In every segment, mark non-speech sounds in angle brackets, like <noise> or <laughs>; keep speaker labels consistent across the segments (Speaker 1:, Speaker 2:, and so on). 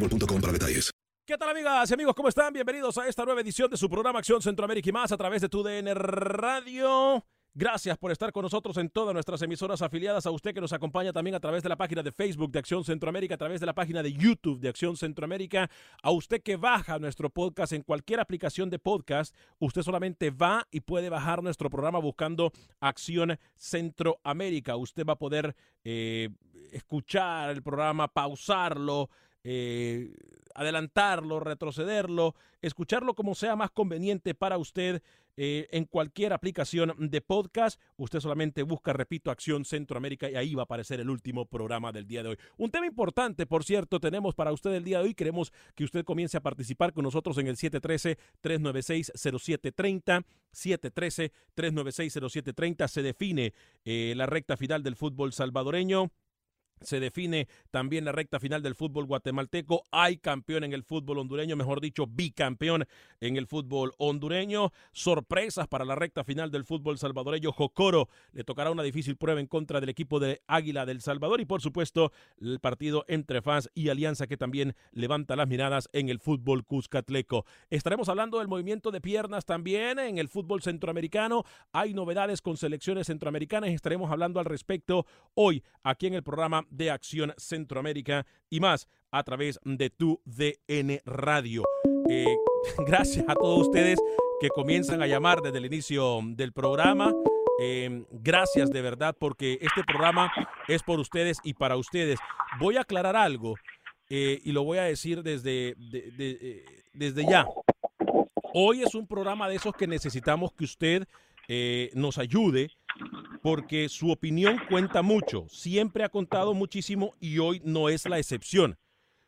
Speaker 1: boostmobile.com para detalles.
Speaker 2: ¿Qué tal amigas y amigos? ¿Cómo están? Bienvenidos a esta nueva edición de su programa Acción Centroamérica y más a través de tu DN Radio. Gracias por estar con nosotros en todas nuestras emisoras afiliadas. A usted que nos acompaña también a través de la página de Facebook de Acción Centroamérica, a través de la página de YouTube de Acción Centroamérica. A usted que baja nuestro podcast en cualquier aplicación de podcast, usted solamente va y puede bajar nuestro programa buscando Acción Centroamérica. Usted va a poder eh, escuchar el programa, pausarlo, eh, adelantarlo, retrocederlo, escucharlo como sea más conveniente para usted eh, en cualquier aplicación de podcast. Usted solamente busca, repito, Acción Centroamérica y ahí va a aparecer el último programa del día de hoy. Un tema importante, por cierto, tenemos para usted el día de hoy. Queremos que usted comience a participar con nosotros en el 713-396-0730. 713-396-0730. Se define eh, la recta final del fútbol salvadoreño. Se define también la recta final del fútbol guatemalteco. Hay campeón en el fútbol hondureño, mejor dicho, bicampeón en el fútbol hondureño. Sorpresas para la recta final del fútbol salvadoreño. Jocoro le tocará una difícil prueba en contra del equipo de Águila del Salvador. Y por supuesto, el partido entre FAS y Alianza que también levanta las miradas en el fútbol cuscatleco. Estaremos hablando del movimiento de piernas también en el fútbol centroamericano. Hay novedades con selecciones centroamericanas. Estaremos hablando al respecto hoy aquí en el programa de Acción Centroamérica y más a través de tu DN Radio. Eh, <laughs> gracias a todos ustedes que comienzan a llamar desde el inicio del programa. Eh, gracias de verdad porque este programa es por ustedes y para ustedes. Voy a aclarar algo eh, y lo voy a decir desde, de, de, eh, desde ya. Hoy es un programa de esos que necesitamos que usted nos ayude porque su opinión cuenta mucho, siempre ha contado muchísimo y hoy no es la excepción.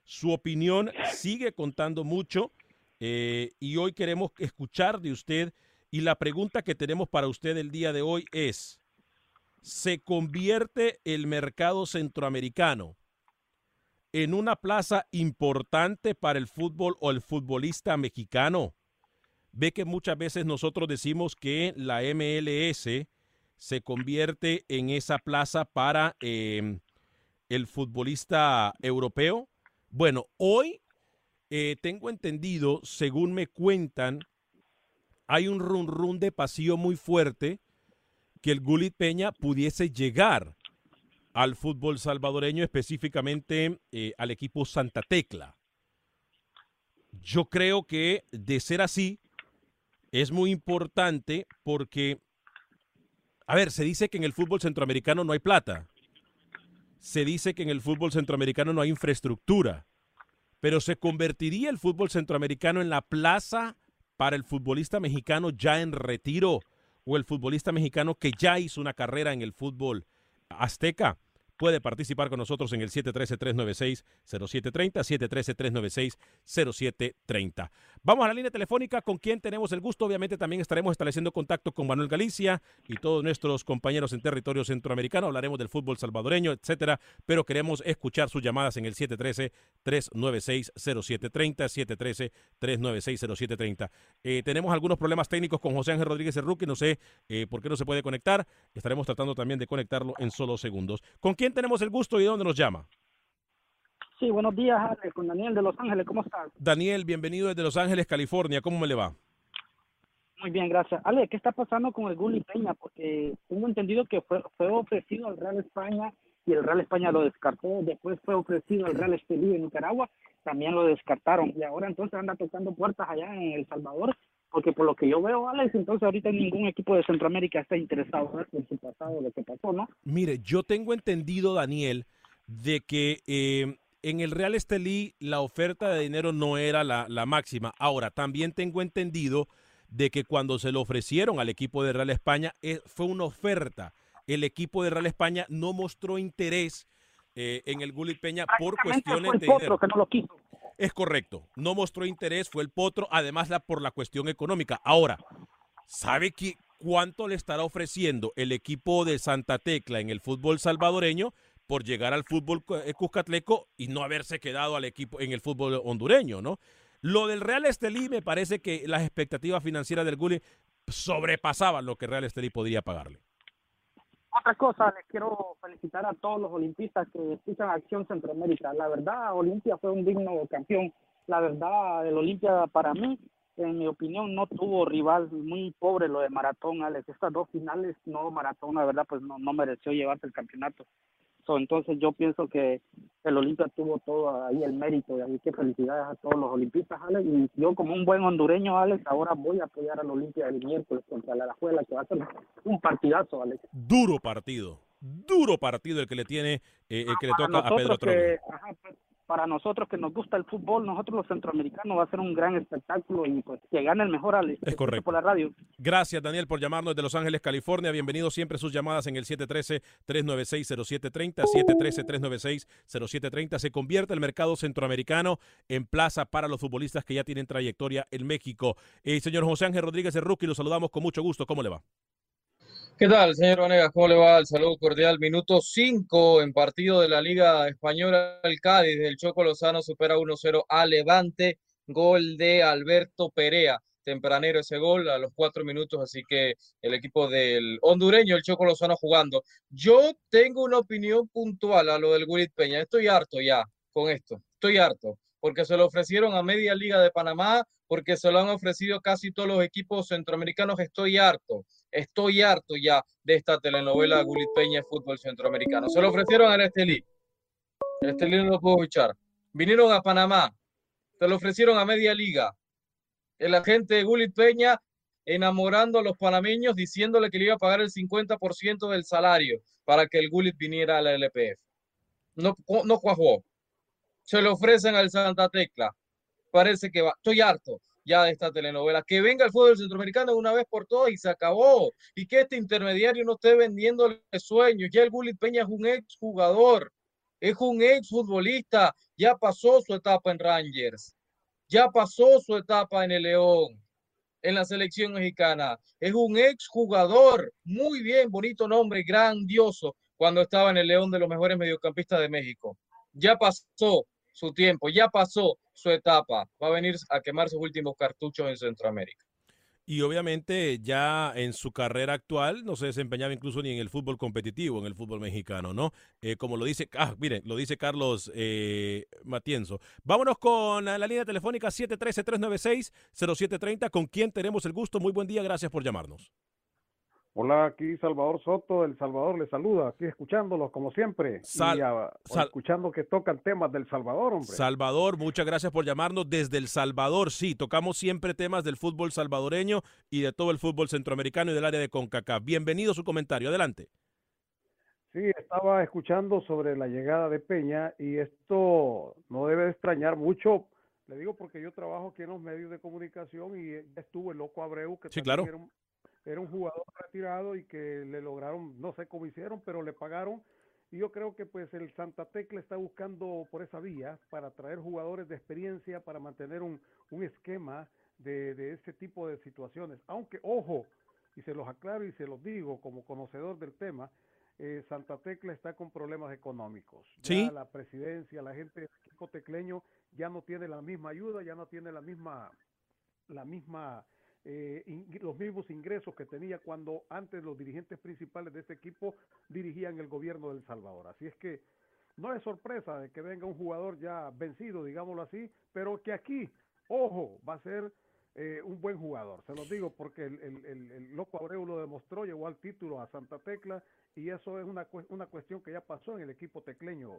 Speaker 2: Su opinión sigue contando mucho eh, y hoy queremos escuchar de usted y la pregunta que tenemos para usted el día de hoy es, ¿se convierte el mercado centroamericano en una plaza importante para el fútbol o el futbolista mexicano? Ve que muchas veces nosotros decimos que la MLS se convierte en esa plaza para eh, el futbolista europeo. Bueno, hoy eh, tengo entendido, según me cuentan, hay un run run de pasillo muy fuerte que el Gulit Peña pudiese llegar al fútbol salvadoreño, específicamente eh, al equipo Santa Tecla. Yo creo que de ser así, es muy importante porque, a ver, se dice que en el fútbol centroamericano no hay plata. se dice que en el fútbol centroamericano no hay infraestructura, pero se convertiría el fútbol centroamericano en la plaza para el futbolista mexicano ya en retiro o el futbolista mexicano que ya hizo una carrera en el fútbol azteca puede participar con nosotros en el 713-396-0730, 713-396-0730. Vamos a la línea telefónica con quien tenemos el gusto. Obviamente también estaremos estableciendo contacto con Manuel Galicia y todos nuestros compañeros en territorio centroamericano. Hablaremos del fútbol salvadoreño, etcétera, pero queremos escuchar sus llamadas en el 713-396-0730, 713-396-0730. Eh, tenemos algunos problemas técnicos con José Ángel Rodríguez Cerruque, no sé eh, por qué no se puede conectar. Estaremos tratando también de conectarlo en solo segundos. ¿Con quién tenemos el gusto y de dónde nos llama?
Speaker 3: Sí, buenos días, Ale, con Daniel de Los Ángeles, ¿cómo estás?
Speaker 2: Daniel, bienvenido desde Los Ángeles, California. ¿Cómo me le va?
Speaker 3: Muy bien, gracias. Ale, ¿qué está pasando con el Gulli Peña? Porque tengo entendido que fue, fue ofrecido al Real España y el Real España lo descartó. Después fue ofrecido al Real Estelí de Nicaragua, también lo descartaron. Y ahora entonces anda tocando puertas allá en El Salvador, porque por lo que yo veo, Alex, entonces ahorita ningún equipo de Centroamérica está interesado en su pasado, lo que pasó, ¿no?
Speaker 2: Mire, yo tengo entendido, Daniel, de que eh, en el Real Estelí la oferta de dinero no era la, la, máxima. Ahora, también tengo entendido de que cuando se lo ofrecieron al equipo de Real España eh, fue una oferta. El equipo de Real España no mostró interés eh, en el Gullit Peña por cuestiones
Speaker 3: fue el
Speaker 2: de dinero.
Speaker 3: que no lo quiso.
Speaker 2: Es correcto, no mostró interés, fue el potro, además por la cuestión económica. Ahora, ¿sabe qué, cuánto le estará ofreciendo el equipo de Santa Tecla en el fútbol salvadoreño por llegar al fútbol cu- eh, cuscatleco y no haberse quedado al equipo en el fútbol hondureño, ¿no? Lo del Real Estelí me parece que las expectativas financieras del Gulli sobrepasaban lo que Real Estelí podría pagarle.
Speaker 3: Otra cosa, les quiero felicitar a todos los olimpistas que escuchan Acción Centroamérica. La verdad, Olimpia fue un digno campeón. La verdad, el Olimpia para mí, en mi opinión, no tuvo rival muy pobre lo de Maratón, Alex. Estas dos finales, no Maratón, la verdad, pues no, no mereció llevarse el campeonato. So, entonces yo pienso que el Olimpia tuvo todo ahí el mérito, y así que felicidades a todos los olimpistas, Alex. Y yo como un buen hondureño, Alex, ahora voy a apoyar al Olimpia el miércoles contra la Alajuela, que va a ser un partidazo, Alex.
Speaker 2: Duro partido, duro partido el que le tiene, eh, el que le toca a Pedro Troglio.
Speaker 3: Para nosotros que nos gusta el fútbol, nosotros los centroamericanos va a ser un gran espectáculo y pues que gane el mejor al
Speaker 2: Es correcto.
Speaker 3: por la radio.
Speaker 2: Gracias, Daniel, por llamarnos de Los Ángeles, California. Bienvenido siempre sus llamadas en el 713-396-0730, 713-396-0730. Se convierte el mercado centroamericano en plaza para los futbolistas que ya tienen trayectoria en México. Eh, señor José Ángel Rodríguez de Rookie, lo saludamos con mucho gusto. ¿Cómo le va?
Speaker 4: ¿Qué tal, señor Vanegas? ¿Cómo le va? El saludo cordial. Minuto 5 en partido de la Liga Española. El Cádiz del Choco Lozano supera 1-0 a Levante. Gol de Alberto Perea. Tempranero ese gol a los cuatro minutos, así que el equipo del hondureño, el Choco Lozano jugando. Yo tengo una opinión puntual a lo del Gurit Peña. Estoy harto ya con esto. Estoy harto porque se lo ofrecieron a Media Liga de Panamá, porque se lo han ofrecido casi todos los equipos centroamericanos. Estoy harto. Estoy harto ya de esta telenovela Gulit Peña Fútbol Centroamericano. Se lo ofrecieron al Estelí. El Estelí no lo pudo fichar. Vinieron a Panamá. Se lo ofrecieron a Media Liga. El agente de Gulit Peña enamorando a los panameños diciéndole que le iba a pagar el 50% del salario para que el Gulit viniera a la LPF. No, no cuajó. Se lo ofrecen al Santa Tecla. Parece que va. Estoy harto ya de esta telenovela. Que venga el fútbol centroamericano una vez por todas y se acabó. Y que este intermediario no esté vendiéndole sueños. Ya el Gulit Peña es un ex jugador, es un ex futbolista. Ya pasó su etapa en Rangers, ya pasó su etapa en el León, en la selección mexicana. Es un ex jugador. Muy bien, bonito nombre, grandioso, cuando estaba en el León de los mejores mediocampistas de México. Ya pasó su tiempo, ya pasó su etapa. Va a venir a quemar sus últimos cartuchos en Centroamérica.
Speaker 2: Y obviamente ya en su carrera actual no se desempeñaba incluso ni en el fútbol competitivo, en el fútbol mexicano, ¿no? Eh, como lo dice, ah, miren, lo dice Carlos eh, Matienzo. Vámonos con la línea telefónica 713-396-0730. ¿Con quién tenemos el gusto? Muy buen día, gracias por llamarnos.
Speaker 5: Hola, aquí Salvador Soto, El Salvador le saluda, aquí escuchándolos como siempre
Speaker 2: Sal-
Speaker 5: y
Speaker 2: Sal-
Speaker 5: escuchando que tocan temas del Salvador, hombre.
Speaker 2: Salvador, muchas gracias por llamarnos desde El Salvador. Sí, tocamos siempre temas del fútbol salvadoreño y de todo el fútbol centroamericano y del área de CONCACAF. Bienvenido a su comentario, adelante.
Speaker 5: Sí, estaba escuchando sobre la llegada de Peña y esto no debe de extrañar mucho. Le digo porque yo trabajo aquí en los medios de comunicación y estuvo el loco Abreu, que
Speaker 2: Sí, claro.
Speaker 5: era, un, era un jugador retirado y que le lograron, no sé cómo hicieron, pero le pagaron. Y yo creo que pues el Santa Tecla está buscando por esa vía para traer jugadores de experiencia, para mantener un, un esquema de, de ese tipo de situaciones. Aunque, ojo, y se los aclaro y se los digo como conocedor del tema, eh, Santa Tecla está con problemas económicos.
Speaker 2: Sí.
Speaker 5: Ya la presidencia, la gente del equipo tecleño ya no tiene la misma ayuda, ya no tiene la misma, la misma, eh, in- los mismos ingresos que tenía cuando antes los dirigentes principales de ese equipo dirigían el gobierno del Salvador. Así es que no es sorpresa de que venga un jugador ya vencido, digámoslo así, pero que aquí, ojo, va a ser eh, un buen jugador. Se los digo porque el, el- el- el loco Abreu lo demostró, llegó al título a Santa Tecla y eso es una, una cuestión que ya pasó en el equipo tecleño.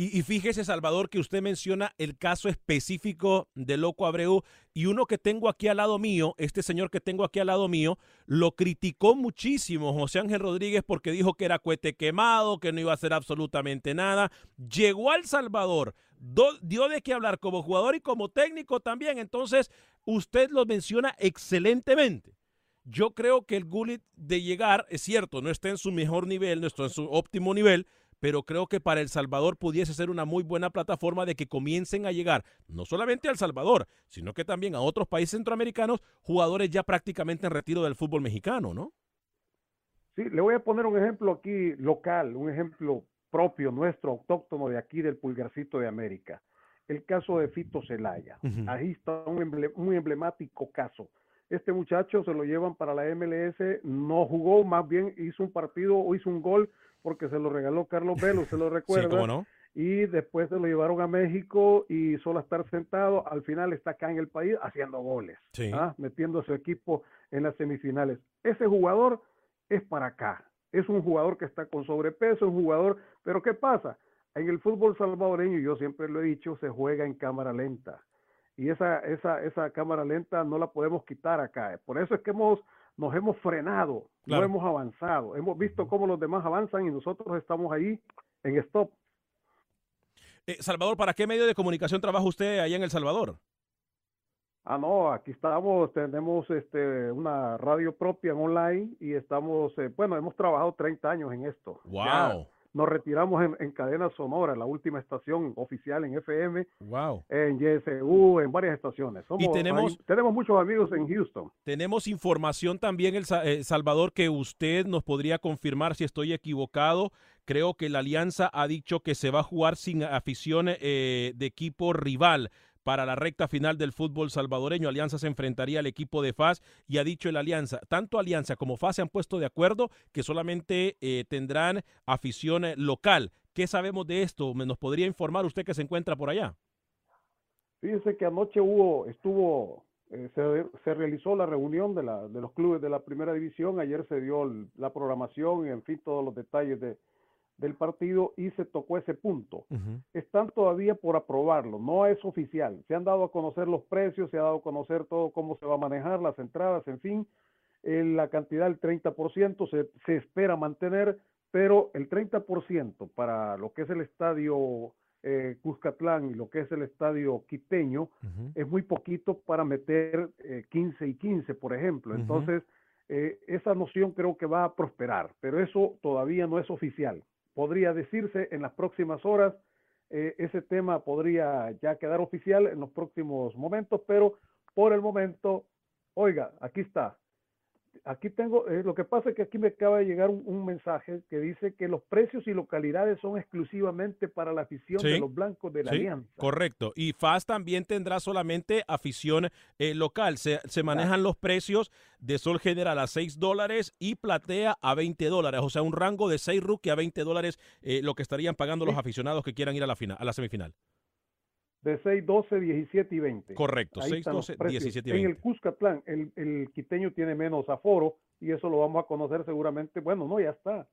Speaker 2: Y, fíjese, Salvador, que usted menciona el caso específico de Loco Abreu y uno que tengo aquí al lado mío, este señor que tengo aquí al lado mío, lo criticó muchísimo José Ángel Rodríguez porque dijo que era cohete quemado, que no iba a hacer absolutamente nada. Llegó al Salvador, do- dio de qué hablar como jugador y como técnico también. Entonces, usted lo menciona excelentemente. Yo creo que el Gullit de llegar, es cierto, no está en su mejor nivel, no está en su óptimo nivel, pero creo que para El Salvador pudiese ser una muy buena plataforma de que comiencen a llegar no solamente a El Salvador, sino que también a otros países centroamericanos, jugadores ya prácticamente en retiro del fútbol mexicano, ¿no?
Speaker 5: Sí, le voy a poner un ejemplo aquí local, un ejemplo propio, nuestro, autóctono de aquí del Pulgarcito de América. El caso de Fito Celaya. Ahí está un, emble- un emblemático caso. Este muchacho se lo llevan para la MLS, no jugó, más bien hizo un partido o hizo un gol porque se lo regaló Carlos <laughs> Velo, se lo recuerda.
Speaker 2: Sí, cómo no.
Speaker 5: Y después se lo llevaron a México y solo estar sentado, al final está acá en el país haciendo goles,
Speaker 2: Sí.
Speaker 5: ¿ah? metiendo a su equipo en las semifinales. Ese jugador es para acá. Es un jugador que está con sobrepeso, un jugador, pero ¿qué pasa? En el fútbol salvadoreño, yo siempre lo he dicho, se juega en cámara lenta. Y esa, esa, esa cámara lenta no la podemos quitar acá. Por eso es que hemos, nos hemos frenado,
Speaker 2: Claro.
Speaker 5: no hemos avanzado. Hemos visto cómo los demás avanzan y nosotros estamos ahí en stop.
Speaker 2: Eh, Salvador, ¿para qué medio de comunicación trabaja usted allá en El Salvador?
Speaker 5: Ah, no, aquí estamos, tenemos este, una radio propia en online y estamos, eh, bueno, hemos trabajado 30 años en esto. Ya
Speaker 2: Wow,
Speaker 5: nos retiramos en, en cadena sonora, la última estación oficial en FM,
Speaker 2: wow.
Speaker 5: en YSU, en varias estaciones. Somos,
Speaker 2: tenemos-
Speaker 5: ahí- tenemos muchos amigos en Houston.
Speaker 2: Tenemos información también, El eh, Salvador, que usted nos podría confirmar si estoy equivocado. Creo que la Alianza ha dicho que se va a jugar sin afición eh, de equipo rival para la recta final del fútbol salvadoreño. Alianza se enfrentaría al equipo de FAS y ha dicho la Alianza, tanto Alianza como FAS se han puesto de acuerdo que solamente eh, tendrán afición eh, local. ¿Qué sabemos de esto? ¿Me ¿Nos podría informar usted que se encuentra por allá?
Speaker 5: Fíjense que anoche hubo, estuvo, eh, se, realizó la reunión de, los clubes de la primera división, ayer se dio el- la programación y en fin todos los detalles de, del partido y se tocó ese punto. Están todavía por aprobarlo, no es oficial. Se han dado a conocer los precios, se ha dado a conocer todo cómo se va a manejar, las entradas, en fin, eh, la cantidad del 30% se, se espera mantener, pero el 30% para lo que es el estadio eh, Cuscatlán y lo que es el estadio Quiteño es muy poquito para meter eh, 15 y 15, por ejemplo. Entonces, eh, esa noción creo que va a prosperar, pero eso todavía no es oficial. Podría decirse en las próximas horas, eh, ese tema podría ya quedar oficial en los próximos momentos, pero por el momento, oiga, aquí está. Aquí tengo, eh, lo que pasa es que aquí me acaba de llegar un, un mensaje que dice que los precios y localidades son exclusivamente para la afición
Speaker 2: Sí,
Speaker 5: de los blancos de la
Speaker 2: Sí,
Speaker 5: Alianza.
Speaker 2: Correcto. Y FAS también tendrá solamente afición eh, local. Se, se manejan los precios de Sol General a 6 dólares y Platea a 20 dólares. O sea, un rango de 6 rookie a 20 dólares, eh, lo que estarían pagando los aficionados que quieran ir a la, final, a la semifinal.
Speaker 5: De 6, 12, 17 y 20.
Speaker 2: Correcto,
Speaker 5: Ahí
Speaker 2: 6,
Speaker 5: están los
Speaker 2: 12,
Speaker 5: precios.
Speaker 2: 17 y
Speaker 5: En
Speaker 2: 20.
Speaker 5: el Cuscatlán, el, el quiteño tiene menos aforo y eso lo vamos a conocer seguramente. Bueno, no, ya está.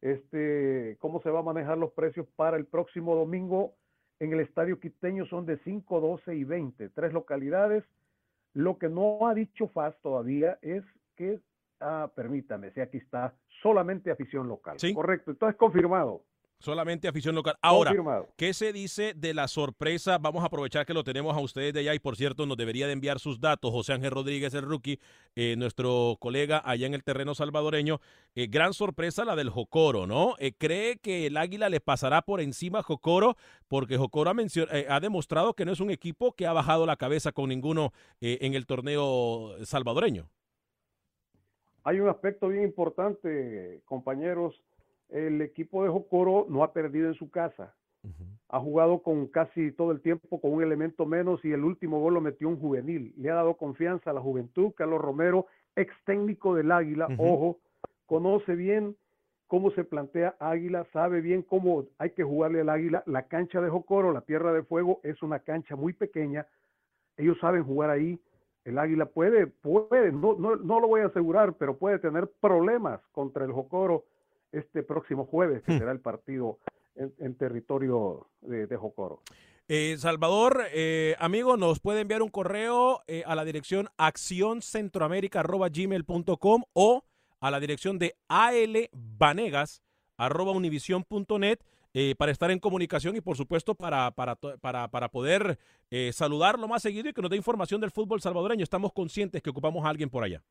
Speaker 5: Este, cómo se va a manejar los precios para el próximo domingo en el estadio quiteño son de 5, 12 y 20, tres localidades. Lo que no ha dicho FAS todavía es que Ah, permítame, si aquí está solamente afición local.
Speaker 2: Sí.
Speaker 5: Correcto, entonces confirmado.
Speaker 2: Solamente afición local. Ahora,
Speaker 5: Confirmado.
Speaker 2: ¿qué se dice de la sorpresa? Vamos a aprovechar que lo tenemos a ustedes de allá y por cierto nos debería de enviar sus datos José Ángel Rodríguez, el rookie, eh, nuestro colega allá en el terreno salvadoreño. Eh, gran sorpresa la del Jocoro, ¿no? Eh, ¿Cree que el Águila le pasará por encima a Jocoro? Porque Jocoro ha, demostrado que no es un equipo que ha bajado la cabeza con ninguno en el torneo salvadoreño.
Speaker 5: Hay un aspecto bien importante, compañeros. El equipo de Jocoro no ha perdido en su casa. Ha jugado con casi todo el tiempo con un elemento menos y el último gol lo metió un juvenil. Le ha dado confianza a la juventud. Carlos Romero, ex técnico del Águila, ojo, conoce bien cómo se plantea Águila, sabe bien cómo hay que jugarle al Águila. La cancha de Jocoro, la Tierra de Fuego, es una cancha muy pequeña. Ellos saben jugar ahí. El Águila puede, puede, no, no, no lo voy a asegurar, pero puede tener problemas contra el Jocoro este próximo jueves, que será el partido en, en territorio de, de Jocoro.
Speaker 2: Eh, Salvador, eh, amigo, nos puede enviar un correo eh, a la dirección accioncentroamerica.gmail.com o a la dirección de alvanegas.univision.net eh, para estar en comunicación y, por supuesto, para, para, para, para poder saludarlo más seguido y que nos dé información del fútbol salvadoreño. Estamos conscientes que ocupamos a alguien por allá.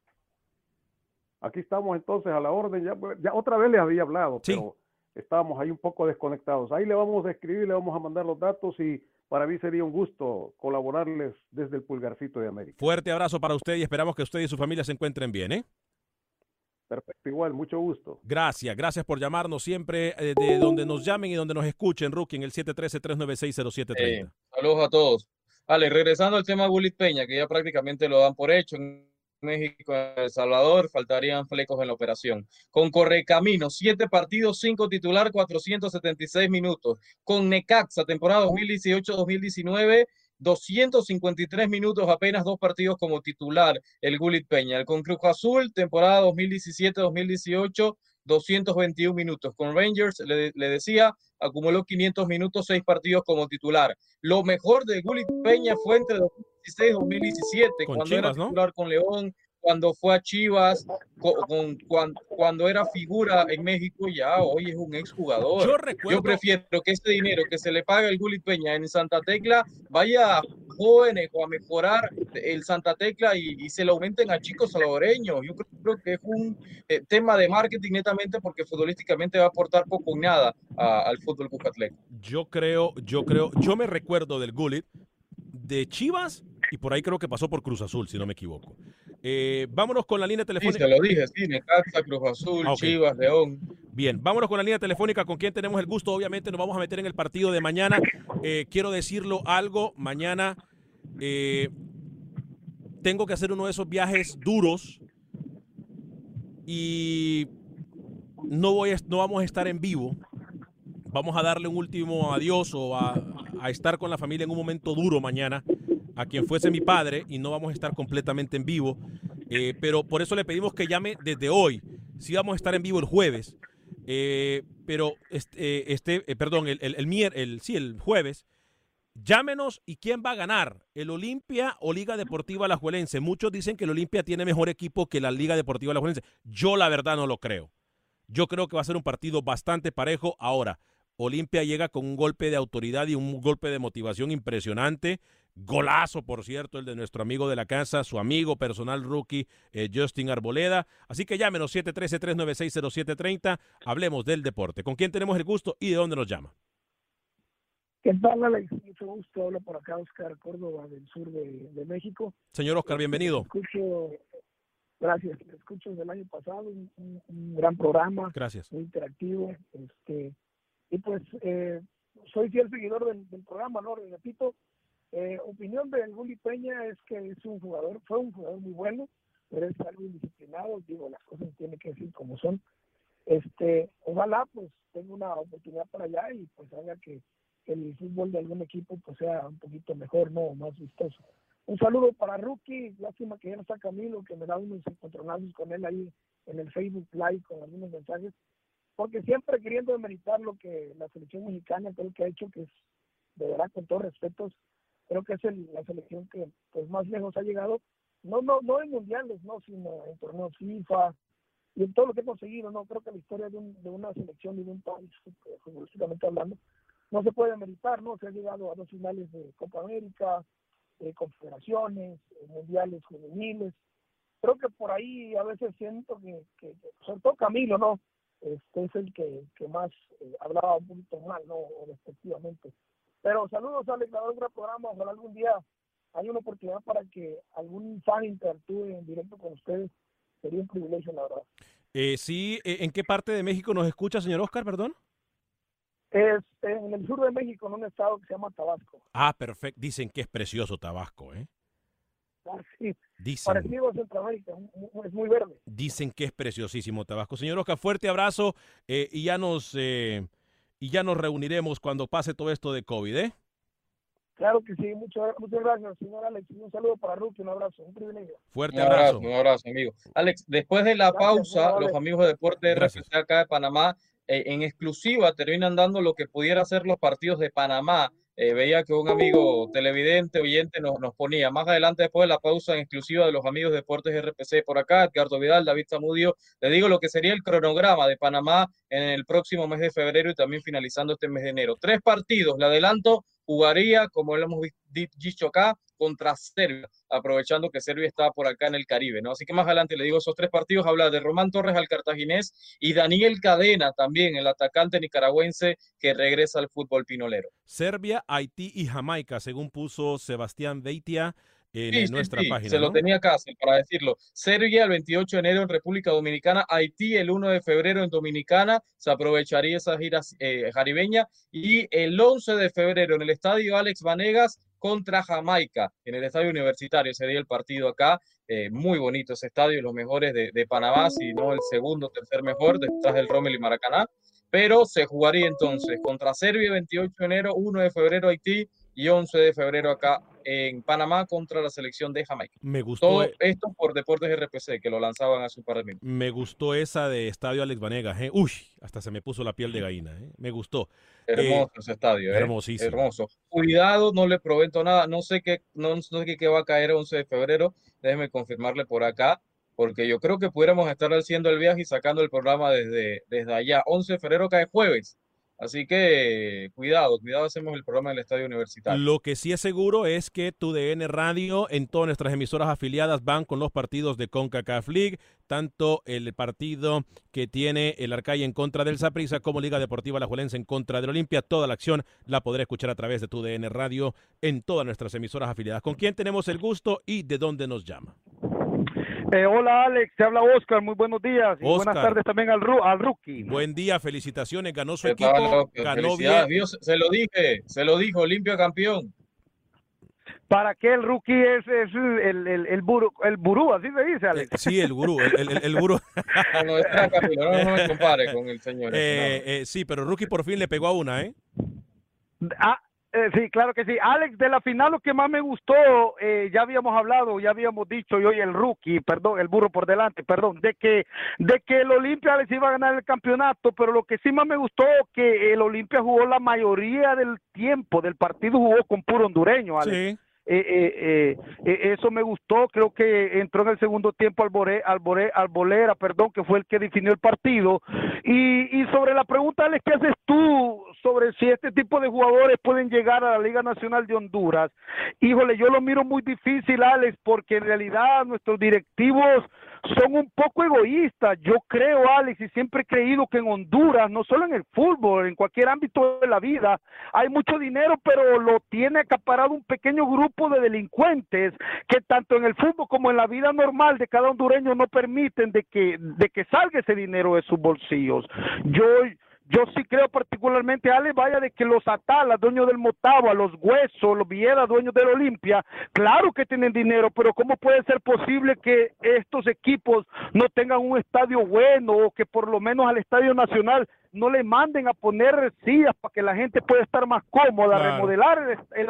Speaker 5: Aquí estamos entonces a la orden. Ya, ya otra vez les había hablado, pero estábamos ahí un poco desconectados. Ahí le vamos a escribir, le vamos a mandar los datos y para mí sería un gusto colaborarles desde el pulgarcito de América.
Speaker 2: Fuerte abrazo para usted y esperamos que usted y su familia se encuentren bien. ¿eh?
Speaker 5: Perfecto, igual, mucho gusto.
Speaker 2: Gracias, gracias por llamarnos siempre eh, de donde nos llamen y donde nos escuchen, Rookie, en el 713-396-0730.
Speaker 4: Eh, saludos a todos. Ale, regresando al tema Bullit Peña, que ya prácticamente lo dan por hecho en México, El Salvador, faltarían flecos en la operación. Con Correcamino, siete partidos, cinco titular, 476 minutos. Con Necaxa, temporada 2018-2019, 253 minutos, apenas dos partidos como titular, el Gulit Peña. El con Cruz Azul, temporada 2017-2018, 221 minutos. Con Rangers, le, le decía, acumuló 500 minutos, seis partidos como titular. Lo mejor de Gulit Peña fue entre 2016 y 2017,
Speaker 2: Con
Speaker 4: cuando era
Speaker 2: Chivas, ¿no?
Speaker 4: titular con León, cuando fue a Chivas, con, cuando, era figura en México, ya hoy es un exjugador.
Speaker 2: Yo recuerdo-
Speaker 4: prefiero que ese dinero que se le paga al Gulit Peña en Santa Tecla vaya a jóvenes o a mejorar el Santa Tecla y, y se lo aumenten a chicos salvadoreños. Yo creo que es un eh, tema de marketing netamente porque futbolísticamente va a aportar poco o nada a- al fútbol cucatleco.
Speaker 2: Yo creo, yo creo, yo me recuerdo del Gullit de Chivas y por ahí creo que pasó por Cruz Azul, si no me equivoco. Eh, vámonos con la línea
Speaker 4: Sí,
Speaker 2: telefónica.
Speaker 4: se lo dije, sí, Necaxa, Cruz Azul,
Speaker 2: Ah.
Speaker 4: Chivas, León.
Speaker 2: Bien, vámonos con la línea telefónica con quien tenemos el gusto. Obviamente nos vamos a meter en el partido de mañana. Eh, quiero decirlo algo, mañana eh, tengo que hacer uno de esos viajes duros y no, voy a- no vamos a estar en vivo. Vamos a darle un último adiós o a, a estar con la familia en un momento duro mañana a quien fuese mi padre y no vamos a estar completamente en vivo. Eh, pero por eso le pedimos que llame desde hoy. Sí vamos a estar en vivo el jueves, eh, pero este, eh, este eh, perdón, el, el, el, el- sí, el jueves. Llámenos y quién va a ganar, el Olimpia o Liga Deportiva Alajuelense. Muchos dicen que el Olimpia tiene mejor equipo que la Liga Deportiva Alajuelense. Yo la verdad no lo creo. Yo creo que va a ser un partido bastante parejo. Ahora, Olimpia llega con un golpe de autoridad y un golpe de motivación impresionante. Golazo, por cierto, el de nuestro amigo de la casa, su amigo personal rookie, eh, Justin Arboleda. Así que llámenos 713-396-0730. Hablemos del deporte. ¿Con quién tenemos el gusto y de dónde nos llama?
Speaker 6: ¿Qué tal, Alex? Mucho gusto. Hablo por acá, Oscar Córdoba, del sur de, de México.
Speaker 2: Señor Oscar, bienvenido.
Speaker 6: Escucho, gracias, te escucho desde el año pasado, un, un- un gran programa,
Speaker 2: Gracias.
Speaker 6: muy interactivo. Este, y pues eh, soy fiel seguidor del, del programa, ¿no? Repito, eh, opinión del Bully Peña es que es un jugador, fue un jugador muy bueno, pero es algo indisciplinado, digo, las cosas tienen que decir como son. Este, ojalá pues tenga una oportunidad para allá y pues haga que el fútbol de algún equipo pues sea un poquito mejor, no más vistoso. Un saludo para Rookie, lástima que ya no está Camilo, que me da unos encontronazos con él ahí en el Facebook Live con algunos mensajes, porque siempre queriendo demeritar lo que la selección mexicana creo que ha hecho, que es de verdad con todos respetos, creo que es el- la selección que pues más lejos ha llegado, no no no en mundiales, no, sino en torneos FIFA, y en todo lo que he conseguido, no creo que la historia de, un, de una selección y de un país, eh, futbolísticamente hablando, no se puede meditar, ¿no? Se ha llegado a dos finales de Copa América, eh, confederaciones, eh, mundiales juveniles. Creo que por ahí a veces siento que, sobre todo Camilo, ¿no? Este es el que, más eh, hablaba un poquito mal, ¿no? O respectivamente. Pero saludos al declarador del programa, ojalá algún día hay una oportunidad para que algún fan interactúe en directo con ustedes. Sería un privilegio, la verdad.
Speaker 2: Eh, sí, eh, ¿en qué parte de México nos escucha, señor Oscar, perdón?
Speaker 6: Es en el sur de México, en un estado que se llama Tabasco.
Speaker 2: Ah, perfecto. Dicen que es precioso Tabasco, ¿eh?
Speaker 6: Ah, sí.
Speaker 2: Dicen,
Speaker 6: Parecido a Centroamérica, es muy verde.
Speaker 2: dicen que es preciosísimo Tabasco. Señor Oscar, fuerte abrazo eh, y ya nos eh, y ya nos reuniremos cuando pase todo esto de COVID, ¿eh?
Speaker 6: Claro que sí, muchas, muchas gracias, señor Alex. Un saludo para Ruki, un abrazo, un privilegio.
Speaker 2: Fuerte
Speaker 4: Un abrazo,
Speaker 2: abrazo.
Speaker 4: un abrazo, amigo. Alex, después de la
Speaker 6: Gracias,
Speaker 4: pausa, los amigos de Deporte
Speaker 2: Gracias.
Speaker 4: RFC acá de Panamá, eh, en exclusiva, terminan dando lo que pudiera ser los partidos de Panamá. Eh, veía que un amigo televidente, oyente, nos, nos ponía más adelante, después de la pausa, en exclusiva de los amigos de Deportes RPC por acá, Edgardo Vidal, David Zamudio, le digo lo que sería el cronograma de Panamá en el próximo mes de febrero y también finalizando este mes de enero. Tres partidos, le adelanto, jugaría, como lo hemos dicho acá, contra Serbia, aprovechando que Serbia está por acá en el Caribe, ¿no? Así que más adelante le digo esos tres partidos, habla de Román Torres al cartaginés y Daniel Cadena también, el atacante nicaragüense que regresa al fútbol pinolero.
Speaker 2: Serbia, Haití y Jamaica, según puso Sebastián Beitia en
Speaker 4: Sí,
Speaker 2: nuestra
Speaker 4: sí,
Speaker 2: página.
Speaker 4: se lo tenía acá para decirlo. Serbia el 28 de enero en República Dominicana, Haití el 1 de febrero en Dominicana, se aprovecharía esa gira eh, y el 11 de febrero en el estadio Alex Vanegas contra Jamaica, en el estadio universitario sería el partido acá. Eh, muy bonito ese estadio, los mejores de, de Panamá, si no el segundo, tercer mejor, detrás del Rommel y Maracaná. Pero se jugaría entonces contra Serbia 28 de enero, 1 de febrero Haití y 11 de febrero acá en Panamá contra la selección de Jamaica.
Speaker 2: Me gustó,
Speaker 4: Todo
Speaker 2: eh,
Speaker 4: esto por Deportes RPC, que lo lanzaban hace un par de minutos.
Speaker 2: me gustó esa de Estadio Alex Vanegas. ¿eh? Uy, hasta se me puso la piel de gallina. ¿eh? Me gustó.
Speaker 4: Hermoso ese estadio, ¿eh?
Speaker 2: hermosísimo.
Speaker 4: Hermoso. Cuidado, no le prometo nada. No sé qué, no, no sé qué, qué va a caer 11 de febrero. Déjeme confirmarle por acá, porque yo creo que pudiéramos estar haciendo el viaje y sacando el programa desde, desde allá. 11 de febrero cae jueves. Así que cuidado, cuidado, hacemos el programa en el estadio universitario.
Speaker 2: Lo que sí es seguro es que tu DN Radio en todas nuestras emisoras afiliadas van con los partidos de CONCACAF League, tanto el partido que tiene el Arcaya en contra del Saprissa como Liga Deportiva La Juelense en contra del Olimpia. Toda la acción la podrá escuchar a través de tu DN Radio en todas nuestras emisoras afiliadas. ¿Con quién tenemos el gusto y de dónde nos llama?
Speaker 7: Eh, hola Alex, te habla Oscar, muy buenos días y
Speaker 2: Oscar.
Speaker 7: buenas tardes también al, rookie.
Speaker 2: Buen día, felicitaciones, ganó su
Speaker 4: ¿Qué
Speaker 2: equipo,
Speaker 4: tal,
Speaker 2: ganó bien.
Speaker 4: Dios, se lo dije, se lo dijo, Olimpia campeón.
Speaker 7: ¿Para qué el rookie es, es el, el, el, burú, el burú, así se dice Alex?
Speaker 2: Eh, Sí, el gurú, el, el- el gurú. <laughs>
Speaker 4: No, no, era Camilo, no, no me compare con el señor.
Speaker 2: Eh, eh, sí, pero Rookie por fin le pegó a una, ¿eh?
Speaker 7: Ah, eh, sí, claro que sí. Alex, de la final lo que más me gustó, eh, ya habíamos hablado, ya habíamos dicho, y hoy el rookie, perdón, el burro por delante, perdón, de que, de que el Olimpia les iba a ganar el campeonato, pero lo que sí más me gustó, que el Olimpia jugó la mayoría del tiempo del partido, jugó con puro hondureño, Alex.
Speaker 2: Sí.
Speaker 7: Eh, eh, eh, eh, eso me gustó, creo que entró en el segundo tiempo Albore, Albore, Albolera, perdón, que fue el que definió el partido. Y, y sobre la pregunta, Alex, ¿qué haces tú sobre si este tipo de jugadores pueden llegar a la Liga Nacional de Honduras? Híjole, yo lo miro muy difícil, Alex, porque en realidad nuestros directivos son un poco egoístas. Yo creo, Alex, y siempre he creído que en Honduras, no solo en el fútbol, en cualquier ámbito de la vida, hay mucho dinero, pero lo tiene acaparado un pequeño grupo de delincuentes que tanto en el fútbol como en la vida normal de cada hondureño no permiten de que, de que salga ese dinero de sus bolsillos. Yo yo sí creo particularmente, Ale, vaya de que los Atalas, dueños del Motagua, los Huesos, los Viera, dueños del Olimpia, claro que tienen dinero, pero ¿cómo puede ser posible que estos equipos no tengan un estadio bueno o que por lo menos al Estadio Nacional no le manden a poner sillas para que la gente pueda estar más cómoda,
Speaker 2: Claro.
Speaker 7: remodelar el, el-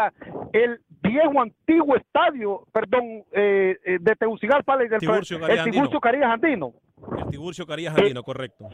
Speaker 7: el viejo antiguo estadio, perdón, eh, eh, de Tegucigalpa, el Tiburcio Carías Andino.
Speaker 2: El Tiburcio Carías Andino, correcto.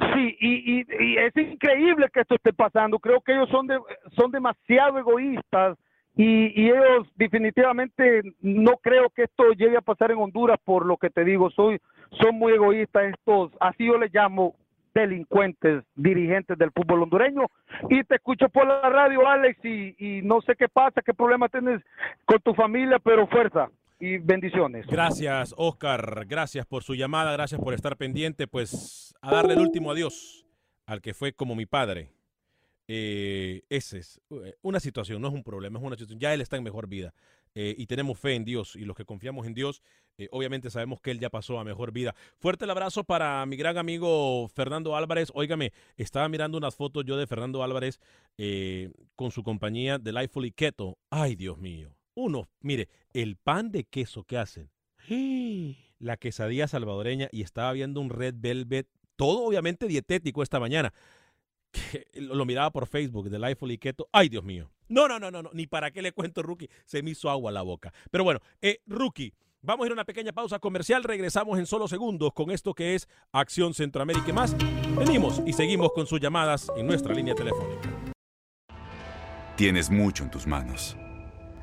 Speaker 7: Sí, y, y, y es increíble que esto esté pasando. Creo que ellos son, de, son demasiado egoístas y, y ellos definitivamente no creo que esto llegue a pasar en Honduras por lo que te digo, soy son muy egoístas estos, así yo les llamo delincuentes dirigentes del fútbol hondureño y te escucho por la radio Alex y, y no sé qué pasa, qué problema tienes con tu familia, pero fuerza y bendiciones.
Speaker 2: Gracias, Oscar. Gracias por su llamada, gracias por estar pendiente. Pues a darle el último adiós al que fue como mi padre. Eh, ese es eh, una situación, no es un problema, es una situación. Ya él está en mejor vida eh, y tenemos fe en Dios y los que confiamos en Dios, eh, obviamente sabemos que él ya pasó a mejor vida. Fuerte el abrazo para mi gran amigo Fernando Álvarez. Óigame, estaba mirando unas fotos yo de Fernando Álvarez con su compañía de Lifefully Keto. Ay, Dios mío. Uno, mire, el pan de queso que hacen. La quesadilla salvadoreña y estaba viendo un Red Velvet, todo obviamente dietético esta mañana. <laughs> Que lo miraba por Facebook de Lifefully Keto. Ay, Dios mío. No, no, no, no, no, ni para qué le cuento, Rookie. Se me hizo agua la boca. Pero bueno, eh, Rookie, vamos a ir a una pequeña pausa comercial. Regresamos en solo segundos con esto que es Acción Centroamérica y más. Venimos y seguimos con sus llamadas en nuestra línea telefónica.
Speaker 8: Tienes mucho en tus manos.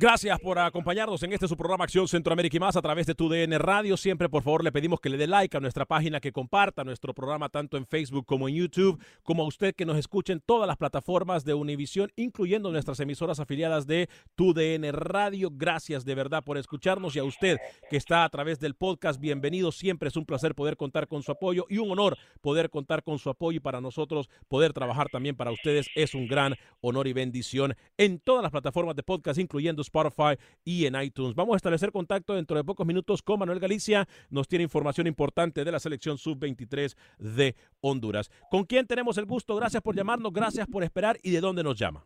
Speaker 2: Gracias por acompañarnos en este su programa Acción Centroamérica y más a través de tu DN Radio. Siempre, por favor, le pedimos que le dé like a nuestra página, que comparta nuestro programa tanto en Facebook como en YouTube, como a usted que nos escuche en todas las plataformas de Univisión, incluyendo nuestras emisoras afiliadas de tu DN Radio. Gracias de verdad por escucharnos y a usted que está a través del podcast, bienvenido. Siempre es un placer poder contar con su apoyo y un honor poder contar con su apoyo y para nosotros poder trabajar también para ustedes es un gran honor y bendición en todas las plataformas de podcast, incluyendo Spotify y en iTunes. Vamos a establecer contacto dentro de pocos minutos con Manuel Galicia. Nos tiene información importante de la selección sub-23 de Honduras. ¿Con quién tenemos el gusto? Gracias por llamarnos, gracias por esperar y de dónde nos llama.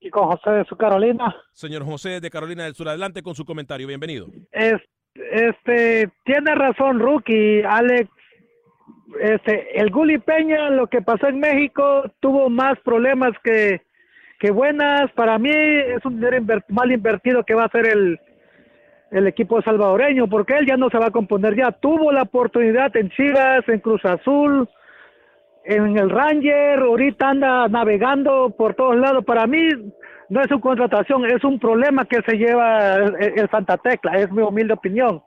Speaker 7: Y con José de su Carolina.
Speaker 2: Señor José de Carolina del Sur, adelante con su comentario. Bienvenido.
Speaker 7: Es, este, tiene razón, Rookie, Alex. Este, el Guli Peña, lo que pasó en México, tuvo más problemas que, que buenas. Para mí es un dinero mal invertido que va a hacer el, el equipo salvadoreño, porque él ya no se va a componer. Ya tuvo la oportunidad en Chivas, en Cruz Azul, en el Ranger, ahorita anda navegando por todos lados. Para mí no es su contratación, es un problema que se lleva el, el Santa Tecla, es mi humilde opinión.